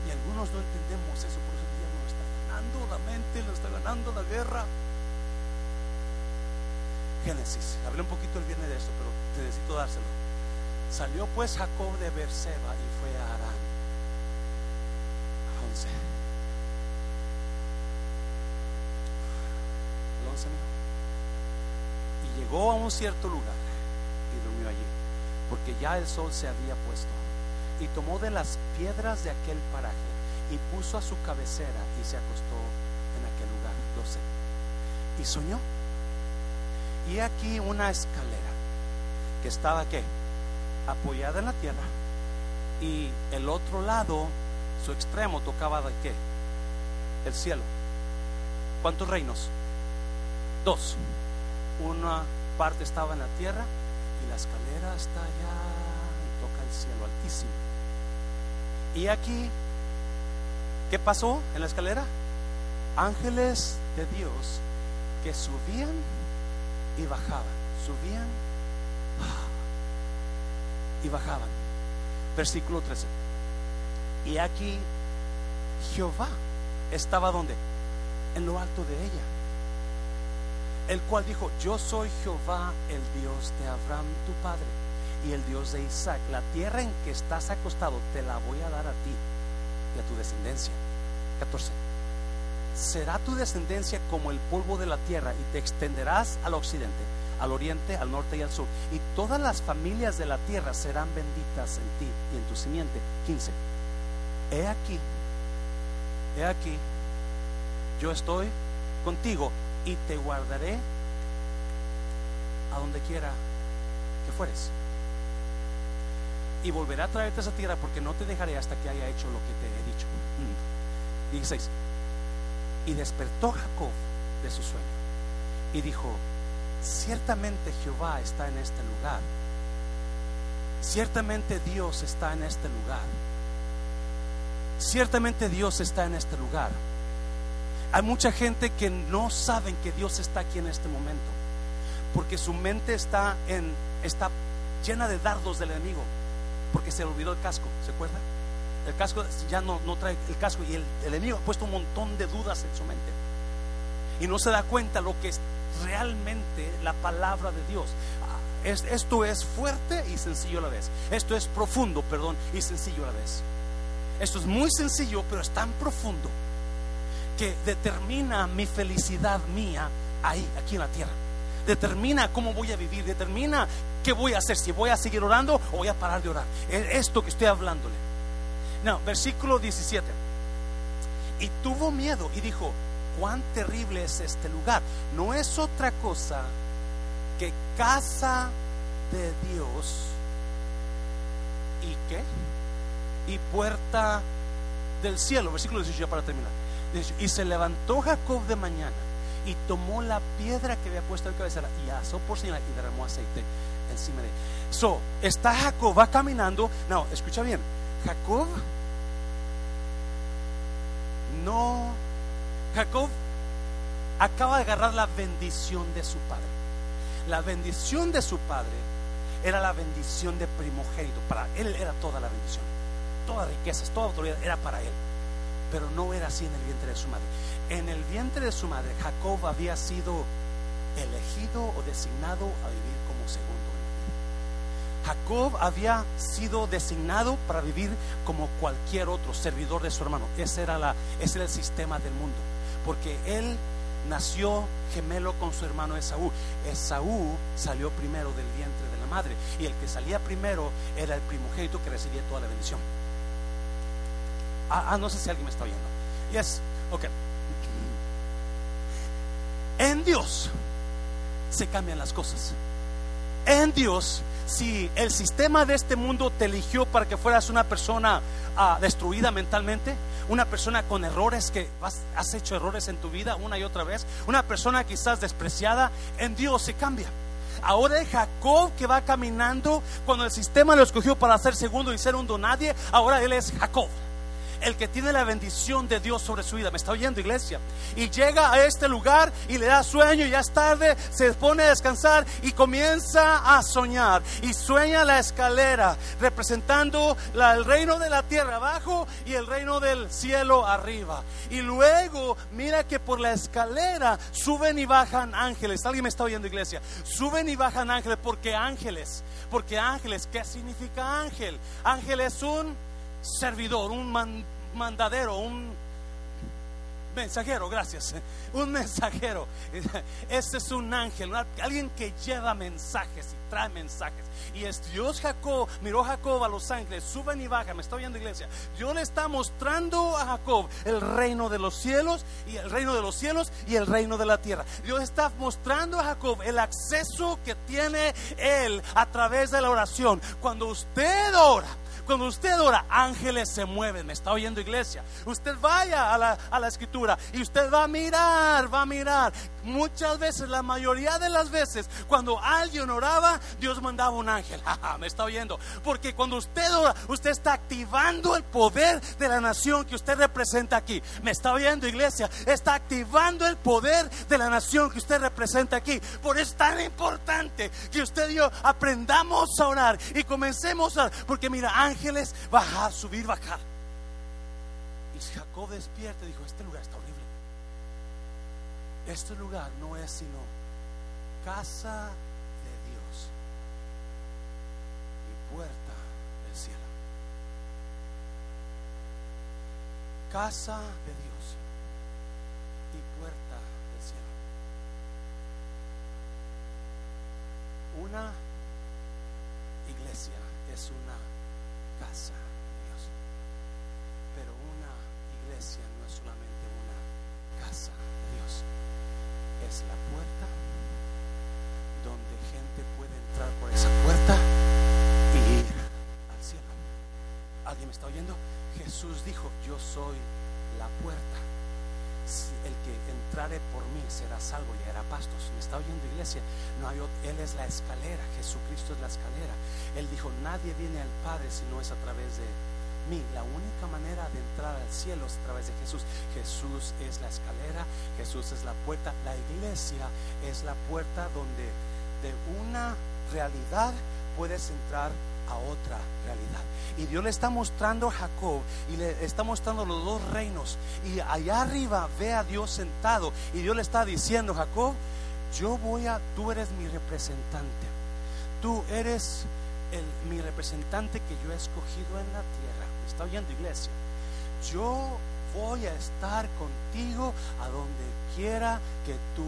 Y algunos no entendemos eso, por eso el nos está ganando la mente, nos está ganando la guerra. Génesis, hablé un poquito el viernes de esto, pero te necesito dárselo. Salió pues Jacob de Berseba y fue a Arán. A 11. El 11 Y llegó a un cierto lugar y durmió allí, porque ya el sol se había puesto. Y tomó de las piedras de aquel paraje y puso a su cabecera y se acostó en aquel lugar. 12. Y soñó. Y aquí una escalera que estaba qué? Apoyada en la tierra. Y el otro lado, su extremo, tocaba de qué? El cielo. ¿Cuántos reinos? Dos. Una parte estaba en la tierra y la escalera está allá y toca el cielo altísimo. Y aquí, ¿qué pasó en la escalera? Ángeles de Dios que subían y bajaban, subían y bajaban. Versículo 13. Y aquí Jehová estaba donde? En lo alto de ella. El cual dijo, yo soy Jehová, el Dios de Abraham, tu padre, y el Dios de Isaac. La tierra en que estás acostado te la voy a dar a ti y a tu descendencia. 14 será tu descendencia como el polvo de la tierra y te extenderás al occidente, al oriente, al norte y al sur. Y todas las familias de la tierra serán benditas en ti y en tu simiente. 15. He aquí, he aquí, yo estoy contigo y te guardaré a donde quiera que fueres. Y volveré a traerte esa tierra porque no te dejaré hasta que haya hecho lo que te he dicho. 16. Mm. Y despertó Jacob de su sueño y dijo, ciertamente Jehová está en este lugar. Ciertamente Dios está en este lugar. Ciertamente Dios está en este lugar. Hay mucha gente que no saben que Dios está aquí en este momento, porque su mente está está llena de dardos del enemigo, porque se le olvidó el casco, ¿se acuerda? El casco ya no, no trae el casco y el, enemigo ha puesto un montón de dudas en su mente. Y no se da cuenta lo que es realmente la palabra de Dios. Ah, esto es fuerte y sencillo a la vez. Esto es profundo, perdón, y sencillo a la vez. Esto es muy sencillo, pero es tan profundo que determina mi felicidad mía ahí, aquí en la tierra. Determina cómo voy a vivir, determina qué voy a hacer, si voy a seguir orando o voy a parar de orar. Es esto que estoy hablándole. No, versículo 17. Y tuvo miedo y dijo, cuán terrible es este lugar. No es otra cosa que casa de Dios. ¿Y qué? Y puerta del cielo. Versículo 18 ya para terminar. Y se levantó Jacob de mañana y tomó la piedra que había puesto en cabecera y asó por señal y derramó aceite encima de él. So, está Jacob, va caminando. No, escucha bien. Jacob no, Jacob acaba de agarrar la bendición de su padre. La bendición de su padre era la bendición de primogénito. Para él era toda la bendición. Toda riquezas, toda autoridad era para él. Pero no era así en el vientre de su madre. En el vientre de su madre, Jacob había sido elegido o designado a vivir como segundo. Jacob había sido designado para vivir como cualquier otro servidor de su hermano. Ese era, la, ese el sistema del mundo. Porque él nació gemelo con su hermano Esaú. Esaú salió primero del vientre de la madre. Y el que salía primero era el primogénito que recibía toda la bendición. Ah, ah no sé si alguien me está oyendo. Yes, ok. En Dios se cambian las cosas. En Dios si el sistema de este mundo te eligió para que fueras una persona ah, destruida mentalmente, una persona con errores que has, hecho errores en tu vida una y otra vez, una persona quizás despreciada, en Dios se cambia. Ahora es Jacob que va caminando cuando el sistema lo escogió para ser segundo y ser un nadie, ahora él es Jacob. El que tiene la bendición de Dios sobre su vida. ¿Me está oyendo, iglesia? Y llega a este lugar y le da sueño, y ya es tarde, se pone a descansar y comienza a soñar. Y sueña la escalera, representando el reino de la tierra abajo y el reino del cielo arriba. Y luego mira que por la escalera suben y bajan ángeles. ¿Alguien me está oyendo, iglesia? Suben y bajan ángeles porque ángeles, porque ángeles, ¿qué significa ángel? Ángel es un servidor, un mandadero, un mensajero, gracias. Un *laughs* mensajero. Este es un ángel, alguien que lleva mensajes y trae mensajes. Y es Dios Jacob, miró Jacob a los ángeles, suben y bajan, me está viendo iglesia. Dios le está mostrando a Jacob el reino de los cielos y el reino de los cielos y el reino de la tierra. Dios está mostrando a Jacob el acceso que tiene él a través de la oración. Cuando usted ora, cuando usted ora, ángeles se mueven. ¿Me está oyendo iglesia? Usted vaya a la, a la escritura y usted va a mirar, va a mirar. Muchas veces, la mayoría de las veces, cuando alguien oraba, Dios mandaba un ángel. *laughs* ¿Me está oyendo? Porque cuando usted ora, usted está activando el poder de la nación que usted representa aquí. ¿Me está oyendo iglesia? Está activando el poder de la nación que usted representa aquí. Por eso es tan importante que usted y yo aprendamos a orar y comencemos a orar. Porque mira, ángel ángeles, bajar, subir, bajar. Y Jacob despierta y dijo, este lugar está horrible. Este lugar no es sino casa de Dios y puerta del cielo. Casa de Dios y puerta del cielo. Una iglesia es una casa Dios. Pero una iglesia no es solamente una casa de Dios, es la puerta donde gente puede entrar por esa puerta y ir al cielo. ¿Alguien me está oyendo? Jesús dijo, yo soy la puerta. El que entrare por mí será salvo y hará pastos. ¿Me está oyendo iglesia? No hay, él es la escalera, Jesucristo es la escalera. Él dijo, nadie viene al Padre si no es a través de mí. La única manera de entrar al cielo es a través de Jesús. Jesús es la escalera, Jesús es la puerta. La iglesia es la puerta donde de una realidad puedes entrar a otra realidad. Y Dios le está mostrando a Jacob y le está mostrando los dos reinos. Y allá arriba ve a Dios sentado y Dios le está diciendo, Jacob, yo voy a, tú eres mi representante. Tú eres mi representante que yo he escogido en la tierra. ¿Me está oyendo iglesia? Yo voy a estar contigo a donde quiera que tú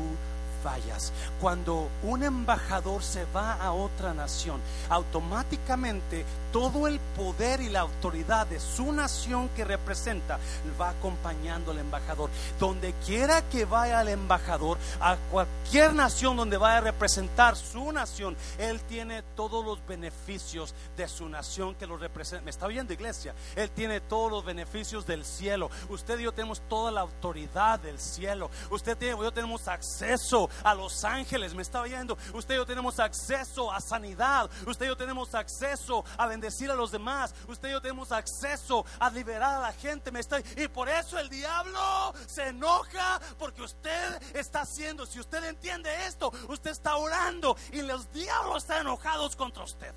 fallas. Cuando un embajador se va a otra nación, automáticamente todo el poder y la autoridad de su nación que representa va acompañando al embajador. Donde quiera que vaya el embajador, a cualquier nación donde vaya a representar su nación, él tiene todos los beneficios de su nación que lo representa. ¿Me está oyendo, iglesia? Él tiene todos los beneficios del cielo. Usted y yo tenemos toda la autoridad del cielo. Usted y yo tenemos acceso a los ángeles, me está oyendo. Usted y yo tenemos acceso a sanidad. Usted y yo tenemos acceso a bendecir a los demás. Usted y yo tenemos acceso a liberar a la gente. Me está, y por eso el diablo se enoja porque usted está haciendo. Si usted entiende esto, usted está orando y los diablos están enojados contra usted.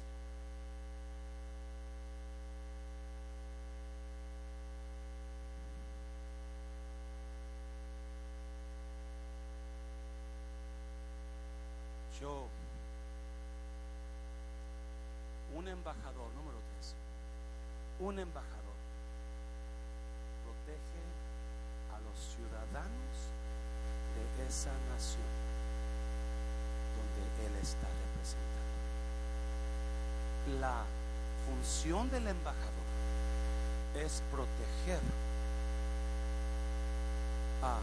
Un embajador, número tres, un embajador protege a los ciudadanos de esa nación donde él está representando. La función del embajador es proteger a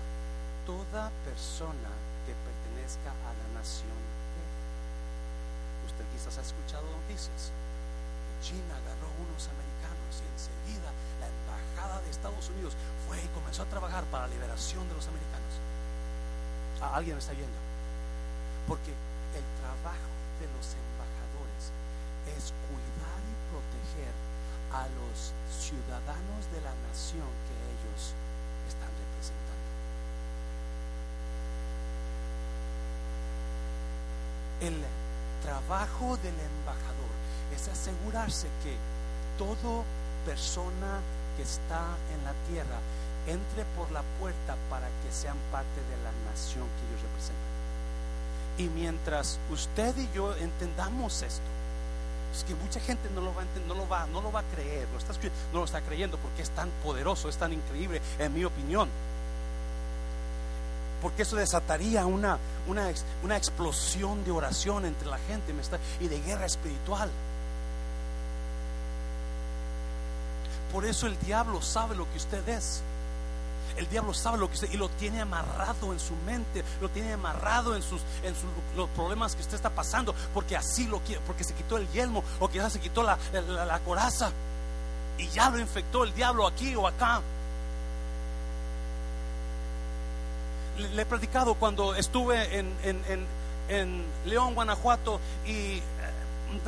toda persona que pertenezca a la nación. Quizás ha escuchado noticias China agarró unos americanos y enseguida la embajada de Estados Unidos fue y comenzó a trabajar para la liberación de los americanos. ¿A alguien está viendo? Porque el trabajo de los embajadores es cuidar y proteger a los ciudadanos de la nación que ellos están representando. El trabajo del embajador es asegurarse que todo persona que está en la tierra entre por la puerta para que sean parte de la nación que ellos representan. Y mientras usted y yo entendamos esto, es que mucha gente no lo va a no lo va, no lo va a creer, no, está, no lo está creyendo porque es tan poderoso, es tan increíble, en mi opinión. Porque eso desataría una, una, una explosión de oración entre la gente y de guerra espiritual. Por eso el diablo sabe lo que usted es. El diablo sabe lo que usted y lo tiene amarrado en su mente, lo tiene amarrado en sus en los problemas que usted está pasando, porque así lo quiere, porque se quitó el yelmo o quizás se quitó la, la, coraza y ya lo infectó el diablo aquí o acá. Le, he platicado cuando estuve en, en, en, en León, Guanajuato, y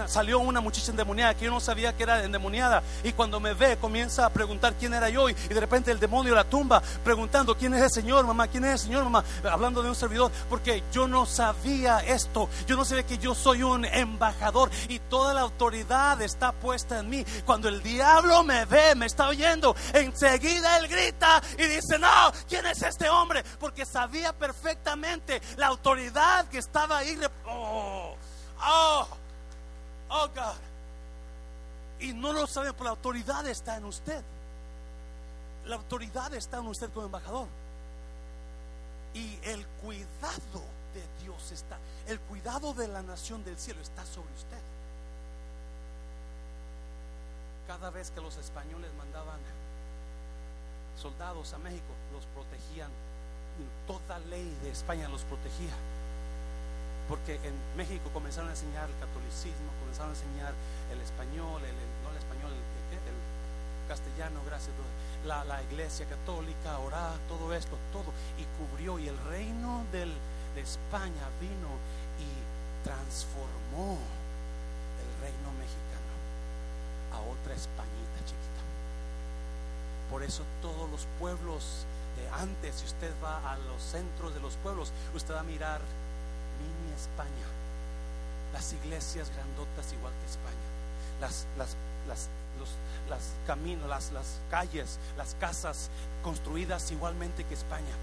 salió una muchacha endemoniada que yo no sabía que era endemoniada. Y cuando me ve, comienza a preguntar quién era yo. Y de repente el demonio la tumba preguntando quién es el Señor, mamá, quién es el Señor, mamá. Hablando de un servidor, porque yo no sabía esto. Yo no sabía que yo soy un embajador y toda la autoridad está puesta en mí. Cuando el diablo me ve, me está oyendo, enseguida él grita y dice: No, ¿quién es este hombre? Porque sabía perfectamente la autoridad que estaba ahí. Oh, oh. Oh God. Y no lo sabe, pero la autoridad está en usted. La autoridad está en usted como embajador. Y el cuidado de Dios está, el cuidado de la nación del cielo está sobre usted. Cada vez que los españoles mandaban soldados a México, los protegían. Toda ley de España los protegía porque en México comenzaron a enseñar el catolicismo, comenzaron a enseñar el español, el, no el español, el, castellano, gracias la, la, iglesia católica, orar, todo esto, todo, y cubrió, y el reino de España vino y transformó el reino mexicano a otra Españita chiquita. Por eso todos los pueblos de antes, si usted va a los centros de los pueblos, usted va a mirar España. Las iglesias grandotas igual que España. Las, las, las, los, caminos, las, las calles, las casas construidas igualmente que España.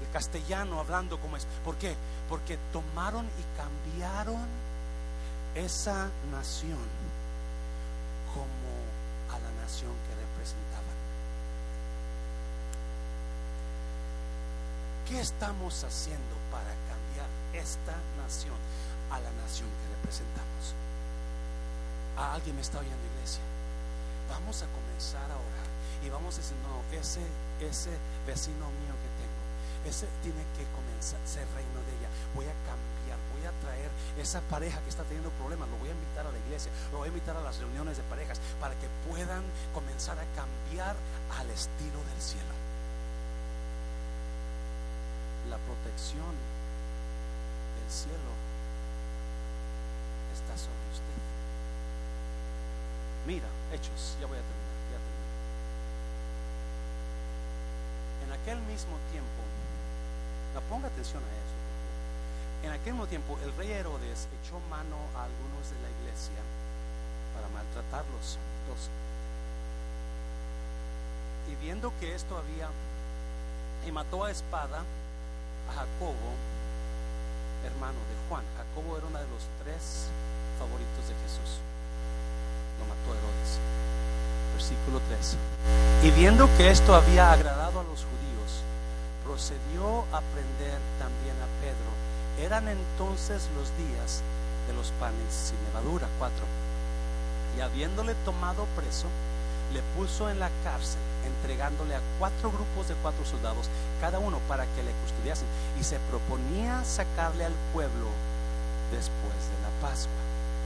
El castellano hablando como es. ¿Por qué? Porque tomaron y cambiaron esa nación como a la nación que representaban. ¿Qué estamos haciendo para esta nación a la nación que representamos. A alguien me está oyendo, iglesia. Vamos a comenzar a orar y vamos a decir, no, ese, ese vecino mío que tengo, ese tiene que comenzar ser reino de ella. Voy a cambiar, voy a traer esa pareja que está teniendo problemas, lo voy a invitar a la iglesia, lo voy a invitar a las reuniones de parejas para que puedan comenzar a cambiar al estilo del cielo. La protección el cielo está sobre usted. Mira, hechos, ya voy a terminar, ya En aquel mismo tiempo, la ponga atención a eso. En aquel mismo tiempo, el rey Herodes echó mano a algunos de la iglesia para maltratarlos. Y viendo que esto había, y mató a espada a Jacobo, hermano de Juan. Jacobo era uno de los tres favoritos de Jesús. Lo mató Herodes. Versículo 3. Y viendo que esto había agradado a los judíos, procedió a prender también a Pedro. Eran entonces los días de los panes sin levadura. 4. Y habiéndole tomado preso, le puso en la cárcel, entregándole a cuatro grupos de cuatro soldados, cada uno para que le custodiasen, y se proponía sacarle al pueblo después de la Pascua.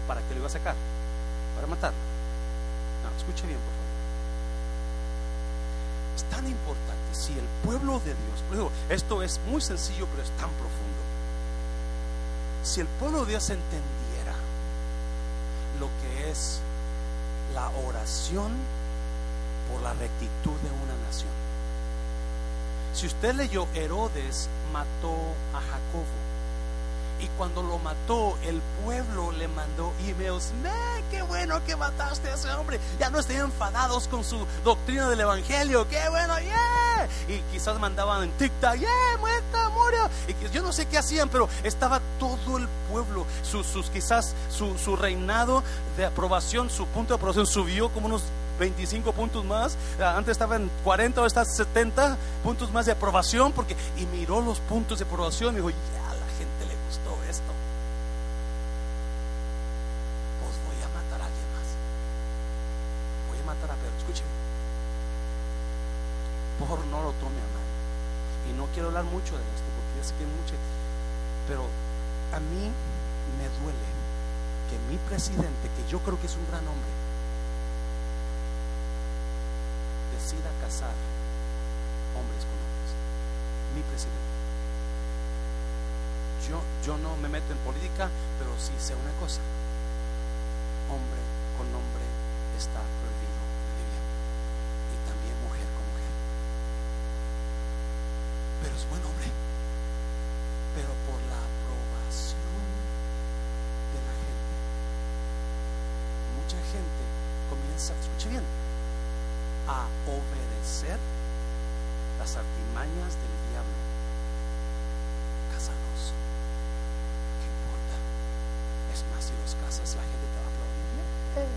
¿Para qué lo iba a sacar? Para matarlo. No, escuche bien, por favor. Es tan importante si el pueblo de Dios, esto es muy sencillo, pero es tan profundo. Si el pueblo de Dios entendiera lo que es la oración por la rectitud de una nación. Si usted leyó, Herodes mató a Jacobo. Y cuando lo mató, el pueblo le mandó emails. ¡Qué bueno que mataste a ese hombre! Ya no estén enfadados con su doctrina del evangelio. ¡Qué bueno! ¡Yeah! Y quizás mandaban en TikTok. ¡Yeah! ¡Muerta! ¡Murió! Y yo no sé qué hacían, pero estaba todo el pueblo. Sus, sus quizás su, su reinado de aprobación, su punto de aprobación subió como unos 25 puntos más. Ah, Antes estaba en 40, ahora está 70 puntos más de aprobación. Porque, y miró los puntos de aprobación y dijo, ya a la gente le gustó esto. Pues voy a matar a alguien más. Voy a matar a Pedro. Escúcheme. Por no lo tome a mal. Y no quiero hablar mucho de esto porque ya sé que hay mucho. Pero a mí me duele que mi presidente, que yo creo que es un gran hombre, decida casar hombres con hombres. Mi presidente. Yo, yo no me meto en política, pero sí sé una cosa. Hombre con hombre está prohibido. Y también mujer con mujer. Pero es buen hombre. Pero por la aprobación de la gente. Mucha gente comienza, escuche bien, a las artimañas del diablo. Cásalos. ¿Qué importa? Es más, si los casas, la gente te va a aplaudir.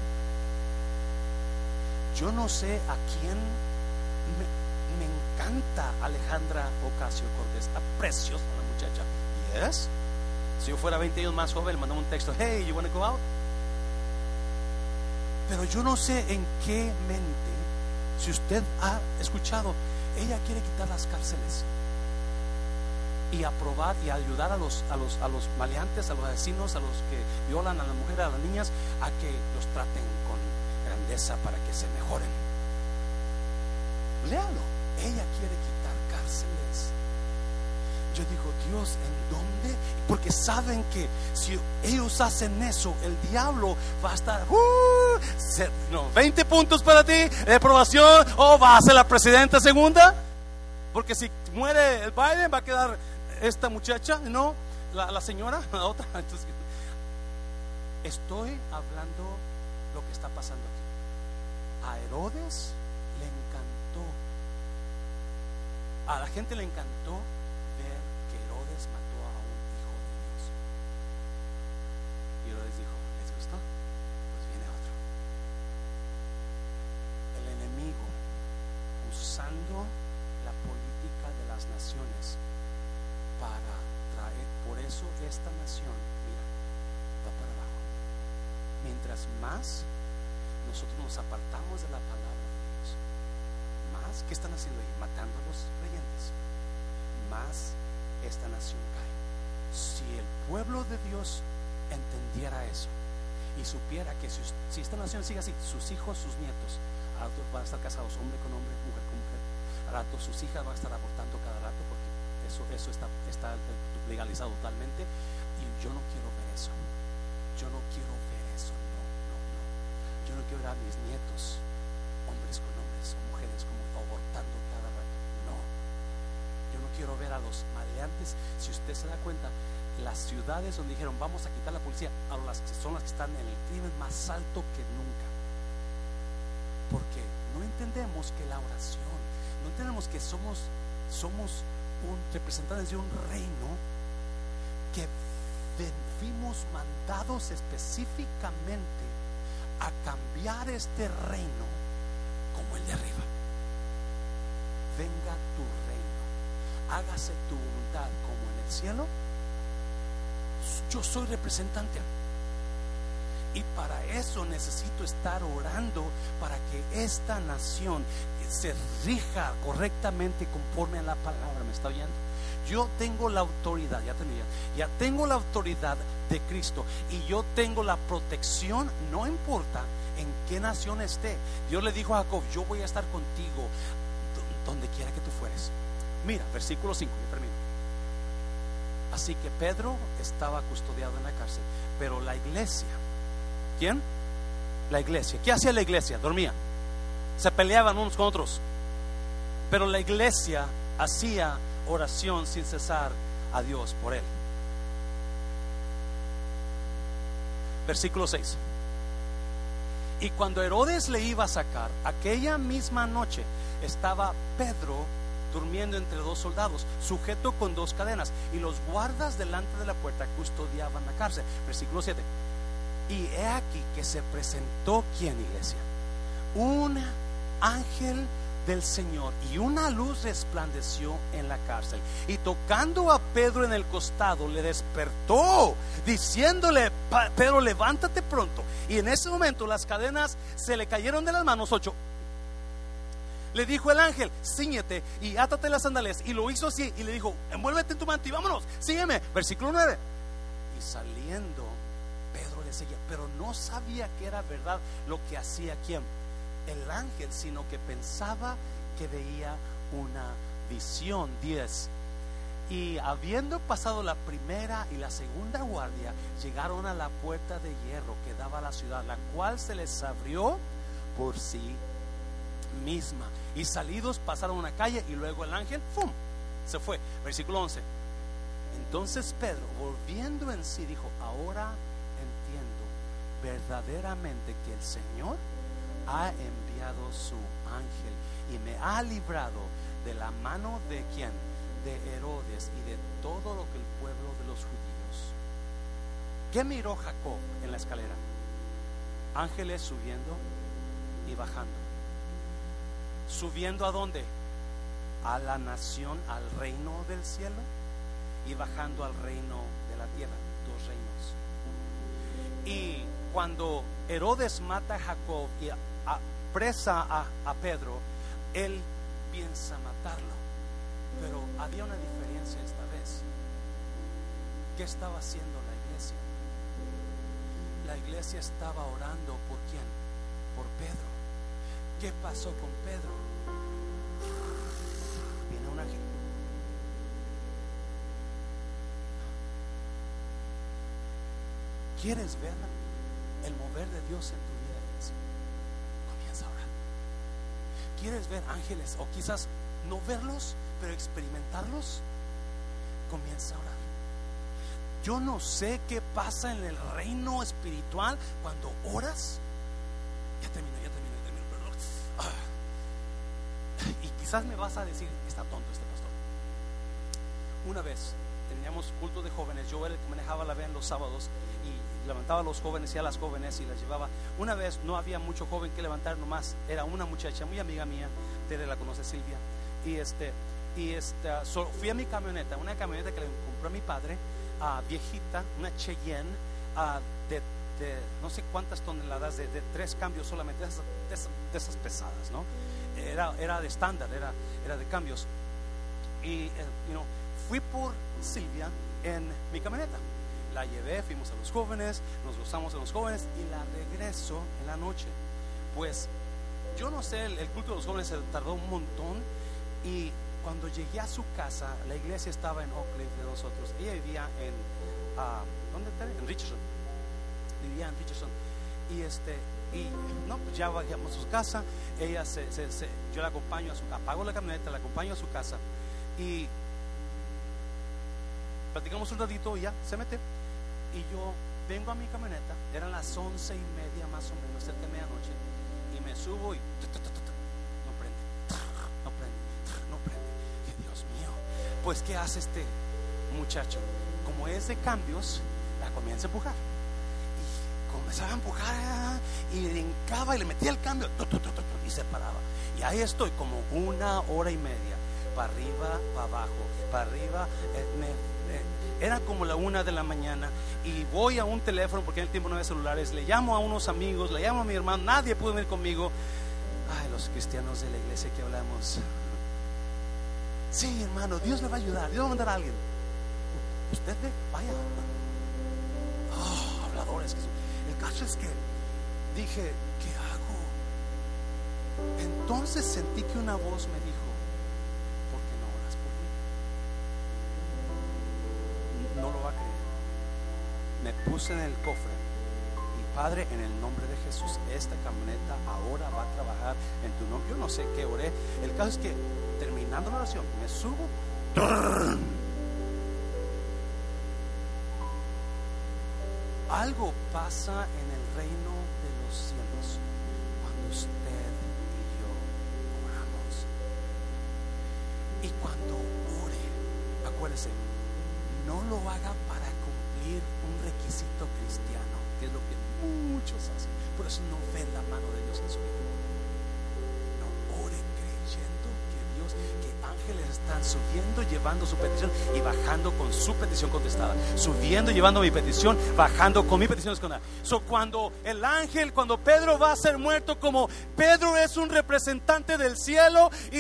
Yo no sé a quién me, encanta Alejandra Ocasio Cortés. Está preciosa la muchacha. Yes. Si yo fuera 20 años más joven, le mandaba un texto, hey, you wanna go out? Pero yo no sé en qué mente, si usted ha escuchado, ella quiere quitar las cárceles y aprobar y ayudar a los, a los, a los maleantes, a los vecinos, a los que violan a las mujeres, a las niñas, a que los traten con grandeza para que se mejoren. Léalo. Ella quiere quitar cárceles. Yo digo, Dios, ¿en dónde? Porque saben que si ellos hacen eso, el diablo va a estar, ¡uh! No, 20 puntos para ti de aprobación, o va a ser la presidenta segunda. Porque si muere el Biden, va a quedar esta muchacha, no, la, la señora, *laughs* la otra. Estoy hablando lo que está pasando aquí. A Herodes le encantó, a la gente le encantó ver que Herodes mató a un hijo de Dios. Dijo, ¿les gustó? Pues viene otro. El enemigo usando la política de las naciones para traer, por eso esta nación, mira, va para abajo. Mientras más nosotros nos apartamos de la palabra de Dios, más, ¿qué están haciendo ahí? Matando a los creyentes, más esta nación cae. Si el pueblo de Dios entendiera eso y supiera que si, si esta nación sigue así, sus hijos, sus nietos, al rato van a estar casados hombre con hombre, mujer con mujer, al rato sus hijas van a estar abortando cada rato porque eso, eso está, está legalizado totalmente y yo no quiero ver eso. Yo no quiero ver eso, no, no, no. Yo no quiero ver a mis nietos, hombres con hombres, o mujeres como abortando cada rato. No. Yo no quiero ver a los maleantes. Si usted se da cuenta, las ciudades donde dijeron vamos a quitar la policía, las que son las que están en el crimen más alto que nunca. Porque no entendemos que la oración, no entendemos que somos, somos un, representantes de un reino que fuimos mandados específicamente a cambiar este reino como el de arriba. Venga tu reino, hágase tu voluntad como en el cielo. Yo soy representante. Y para eso necesito estar orando para que esta nación se rija correctamente conforme a la palabra. ¿Me está oyendo? Yo tengo la autoridad, ya tenía, ya tengo la autoridad de Cristo y yo tengo la protección, no importa en qué nación esté. Dios le dijo a Jacob, yo voy a estar contigo do- donde quiera que tú fueres. Mira, versículo 5, yo termino. Así que Pedro estaba custodiado en la cárcel, pero la iglesia, ¿quién? la iglesia. ¿Qué hacía la iglesia? Dormía. Se peleaban unos con otros. Pero la iglesia hacía oración sin cesar a Dios por él. Versículo 6. Y cuando Herodes le iba a sacar, aquella misma noche estaba Pedro durmiendo entre dos soldados, sujeto con dos cadenas, y los guardas delante de la puerta custodiaban la cárcel. Versículo 7. Y he aquí que se presentó, ¿quién iglesia? Un ángel del Señor y una luz resplandeció en la cárcel. Y tocando a Pedro en el costado, le despertó, diciéndole, Pedro, levántate pronto. Y en ese momento las cadenas se le cayeron de las manos. Ocho. Le dijo el ángel, ciñete y átate las sandalias. Y lo hizo así. Y le dijo, envuélvete en tu manto y vámonos, sígueme. Versículo 9. Y saliendo, Pedro le seguía. Pero no sabía que era verdad lo que hacía quien el ángel, sino que pensaba que veía una visión. 10. Y habiendo pasado la primera y la segunda guardia, llegaron a la puerta de hierro que daba a la ciudad, la cual se les abrió por sí misma. Y salidos pasaron una calle y luego el ángel, ¡fum! Se fue. Versículo 11. Entonces Pedro, volviendo en sí, dijo, ahora entiendo verdaderamente que el Señor ha enviado su ángel y me ha librado de la mano de quien, de Herodes y de todo lo que el pueblo de los judíos. ¿Qué miró Jacob en la escalera? Ángeles subiendo y bajando. ¿Subiendo a dónde? A la nación, al reino del cielo y bajando al reino de la tierra, dos reinos. Y cuando Herodes mata a Jacob y presa a, Pedro, él piensa matarlo. Pero había una diferencia esta vez. ¿Qué estaba haciendo la iglesia? La iglesia estaba orando por quién? Por Pedro. ¿Qué pasó con Pedro? Viene un ángel. ¿Quieres ver el mover de Dios en tu ¿Quieres ver ángeles o quizás no verlos, pero experimentarlos? Comienza a orar. Yo no sé qué pasa en el reino espiritual cuando oras. Ya termino, ya termino, ya termino. Ah. Y quizás me vas a decir, está tonto este pastor. Una vez teníamos culto de jóvenes, yo era el que manejaba la en los sábados y levantaba a los jóvenes y a las jóvenes y las llevaba. Una vez no había mucho joven que levantar nomás, era una muchacha muy amiga mía, Tere la conoce Silvia, y este, y este, fui a mi camioneta, una camioneta que le compró a mi padre, viejita, una Cheyenne, de, no sé cuántas toneladas, de, tres cambios solamente, de esas, pesadas, ¿no? Era, era de estándar, era, era de cambios. Y, eh, you fui por Silvia en mi camioneta. La llevé, fuimos a los jóvenes, nos gozamos a los jóvenes y la regreso en la noche. Pues yo no sé, el, culto de los jóvenes se tardó un montón y cuando llegué a su casa, la iglesia estaba en Oak de nosotros. Ella vivía en, uh, ¿dónde está? En Richardson. Vivía en Richardson. Y este, y no, pues ya bajamos a su casa. Ella se, yo la acompaño a su casa, apago la camioneta, la acompaño a su casa. Y platicamos un ratito y ya se mete. Y yo vengo a mi camioneta, eran las once y media más o menos, cerca de medianoche, y me subo y no prende, no prende, no prende. Dios mío, pues ¿qué hace este muchacho? Como es de cambios, la comienza a empujar. Comenzaba a empujar y le y le metía el cambio y se paraba. Y ahí estoy como una hora y media, para arriba, para abajo, para arriba. Eh, me era como la una de la mañana y voy a un teléfono porque en el tiempo no había celulares. Le llamo a unos amigos, le llamo a mi hermano, nadie pudo venir conmigo. Ay, los cristianos de la iglesia que hablamos. Sí, hermano, Dios le va a ayudar, Dios va a mandar a alguien. Usted ve, vaya. Oh, habladores. El caso es que dije, ¿qué hago? Entonces sentí que una voz me dijo, no lo va a creer. Me puse en el cofre y Padre, en el nombre de Jesús, esta camioneta ahora va a trabajar en tu nombre. Yo no sé qué oré. El caso es que terminando la oración, me subo. Algo pasa en el reino de los cielos cuando usted y yo oramos. Y cuando ore, acuérdese, no lo haga para cumplir un requisito cristiano, que es lo que muchos hacen. Por eso no ve la mano de Dios en su vida. No ore creyendo que Que ángeles están subiendo, llevando su petición y bajando con su petición contestada. Subiendo, llevando mi petición, bajando con mi petición escondida. So, cuando el ángel, cuando Pedro va a ser muerto, como Pedro es un representante del cielo y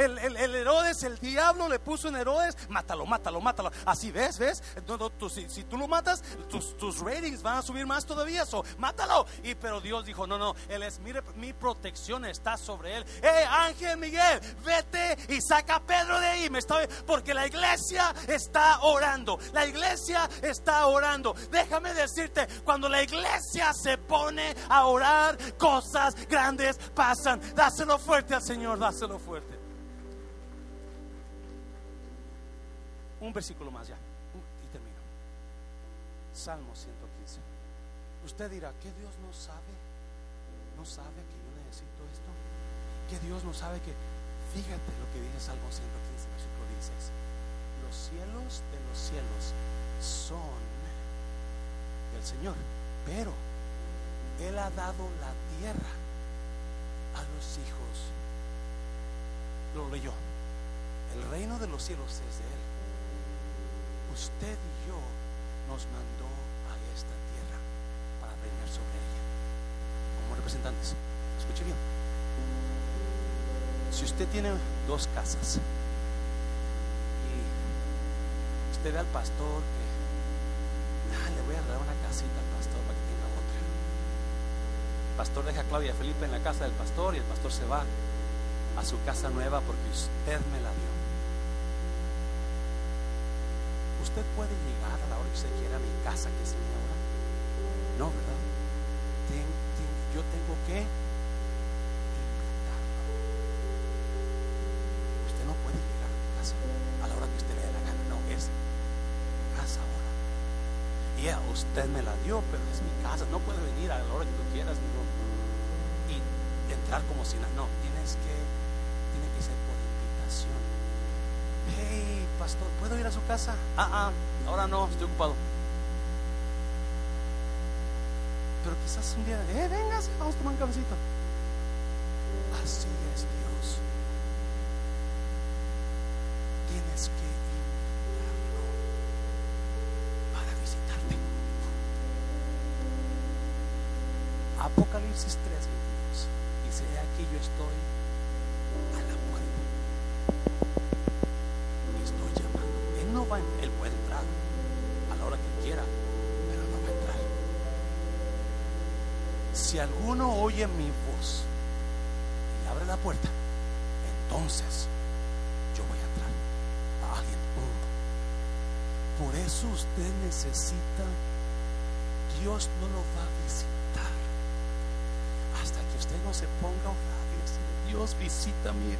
el, el, el Herodes, el diablo le puso en Herodes, mátalo, mátalo, mátalo. Así ves, ves. No, no, tú, si, tú lo matas, tus, tus, ratings van a subir más todavía. So, mátalo. Y pero Dios dijo, no, no, él es mi, mi protección está sobre él. Hey, ángel Miguel, vete y saca a Pedro de ahí. Me está, porque la iglesia está orando. La iglesia está orando. Déjame decirte, cuando la iglesia se pone a orar, cosas grandes pasan. Dáselo fuerte al Señor, dáselo fuerte. Un versículo más ya. Y termino. Salmo 115. Usted dirá, ¿que Dios no sabe? ¿No sabe que yo necesito esto? ¿Que Dios no sabe que... Fíjate lo que dice Salmo 115, versículo 16. Los cielos de los cielos son del Señor, pero Él ha dado la tierra a los hijos. Lo leyó. El reino de los cielos es de Él. Usted y yo nos mandó a esta tierra para reinar sobre ella como representantes. Escuche bien. Si usted tiene dos casas y usted ve al pastor que le voy a dar una casita al pastor para que tenga otra. El pastor deja a Claudia y Felipe en la casa del pastor y el pastor se va a su casa nueva porque usted me la dio. Usted puede llegar a la hora que usted quiera a mi casa que es mi hora. No, ¿verdad? Yo tengo que invitarlo. Usted no puede llegar a mi casa a la hora que usted le dé la gana. No, es casa ahora. Y yeah, usted me la dio, pero es mi casa. No puede venir a la hora que tú quieras no, y entrar como si nada. No, tienes que, tiene que ser por invitación. Hey, pastor, ¿puedo ir a su casa? Ah, ah, ahora no, estoy ocupado. Pero quizás un día, eh, vengas, vamos a tomar un cafecito. Así es Dios. Tienes que invitarlo para visitarte. Apocalipsis 3, 22. Dice, aquí yo estoy a la puerta. Y estoy llamando. Él no va, él puede entrar a la hora que quiera, pero no va a entrar. Si alguno oye mi voz y abre la puerta, entonces yo voy a entrar. A alguien. Por eso usted necesita, Dios no lo va a visitar usted no se ponga a orar Dios visita mi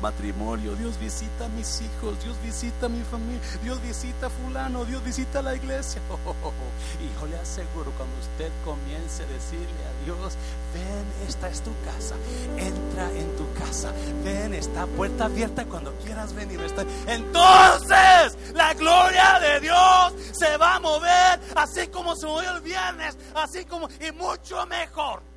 matrimonio, Dios visita a mis hijos, Dios visita a mi familia, Dios visita a fulano, Dios visita a la iglesia. Oh, oh. Y yo le aseguro, cuando usted comience a decirle a Dios, ven, esta es tu casa, entra en tu casa, ven, está puerta abierta cuando quieras venir. Entonces la gloria de Dios se va a mover, así como se movió el viernes, así como, y mucho mejor.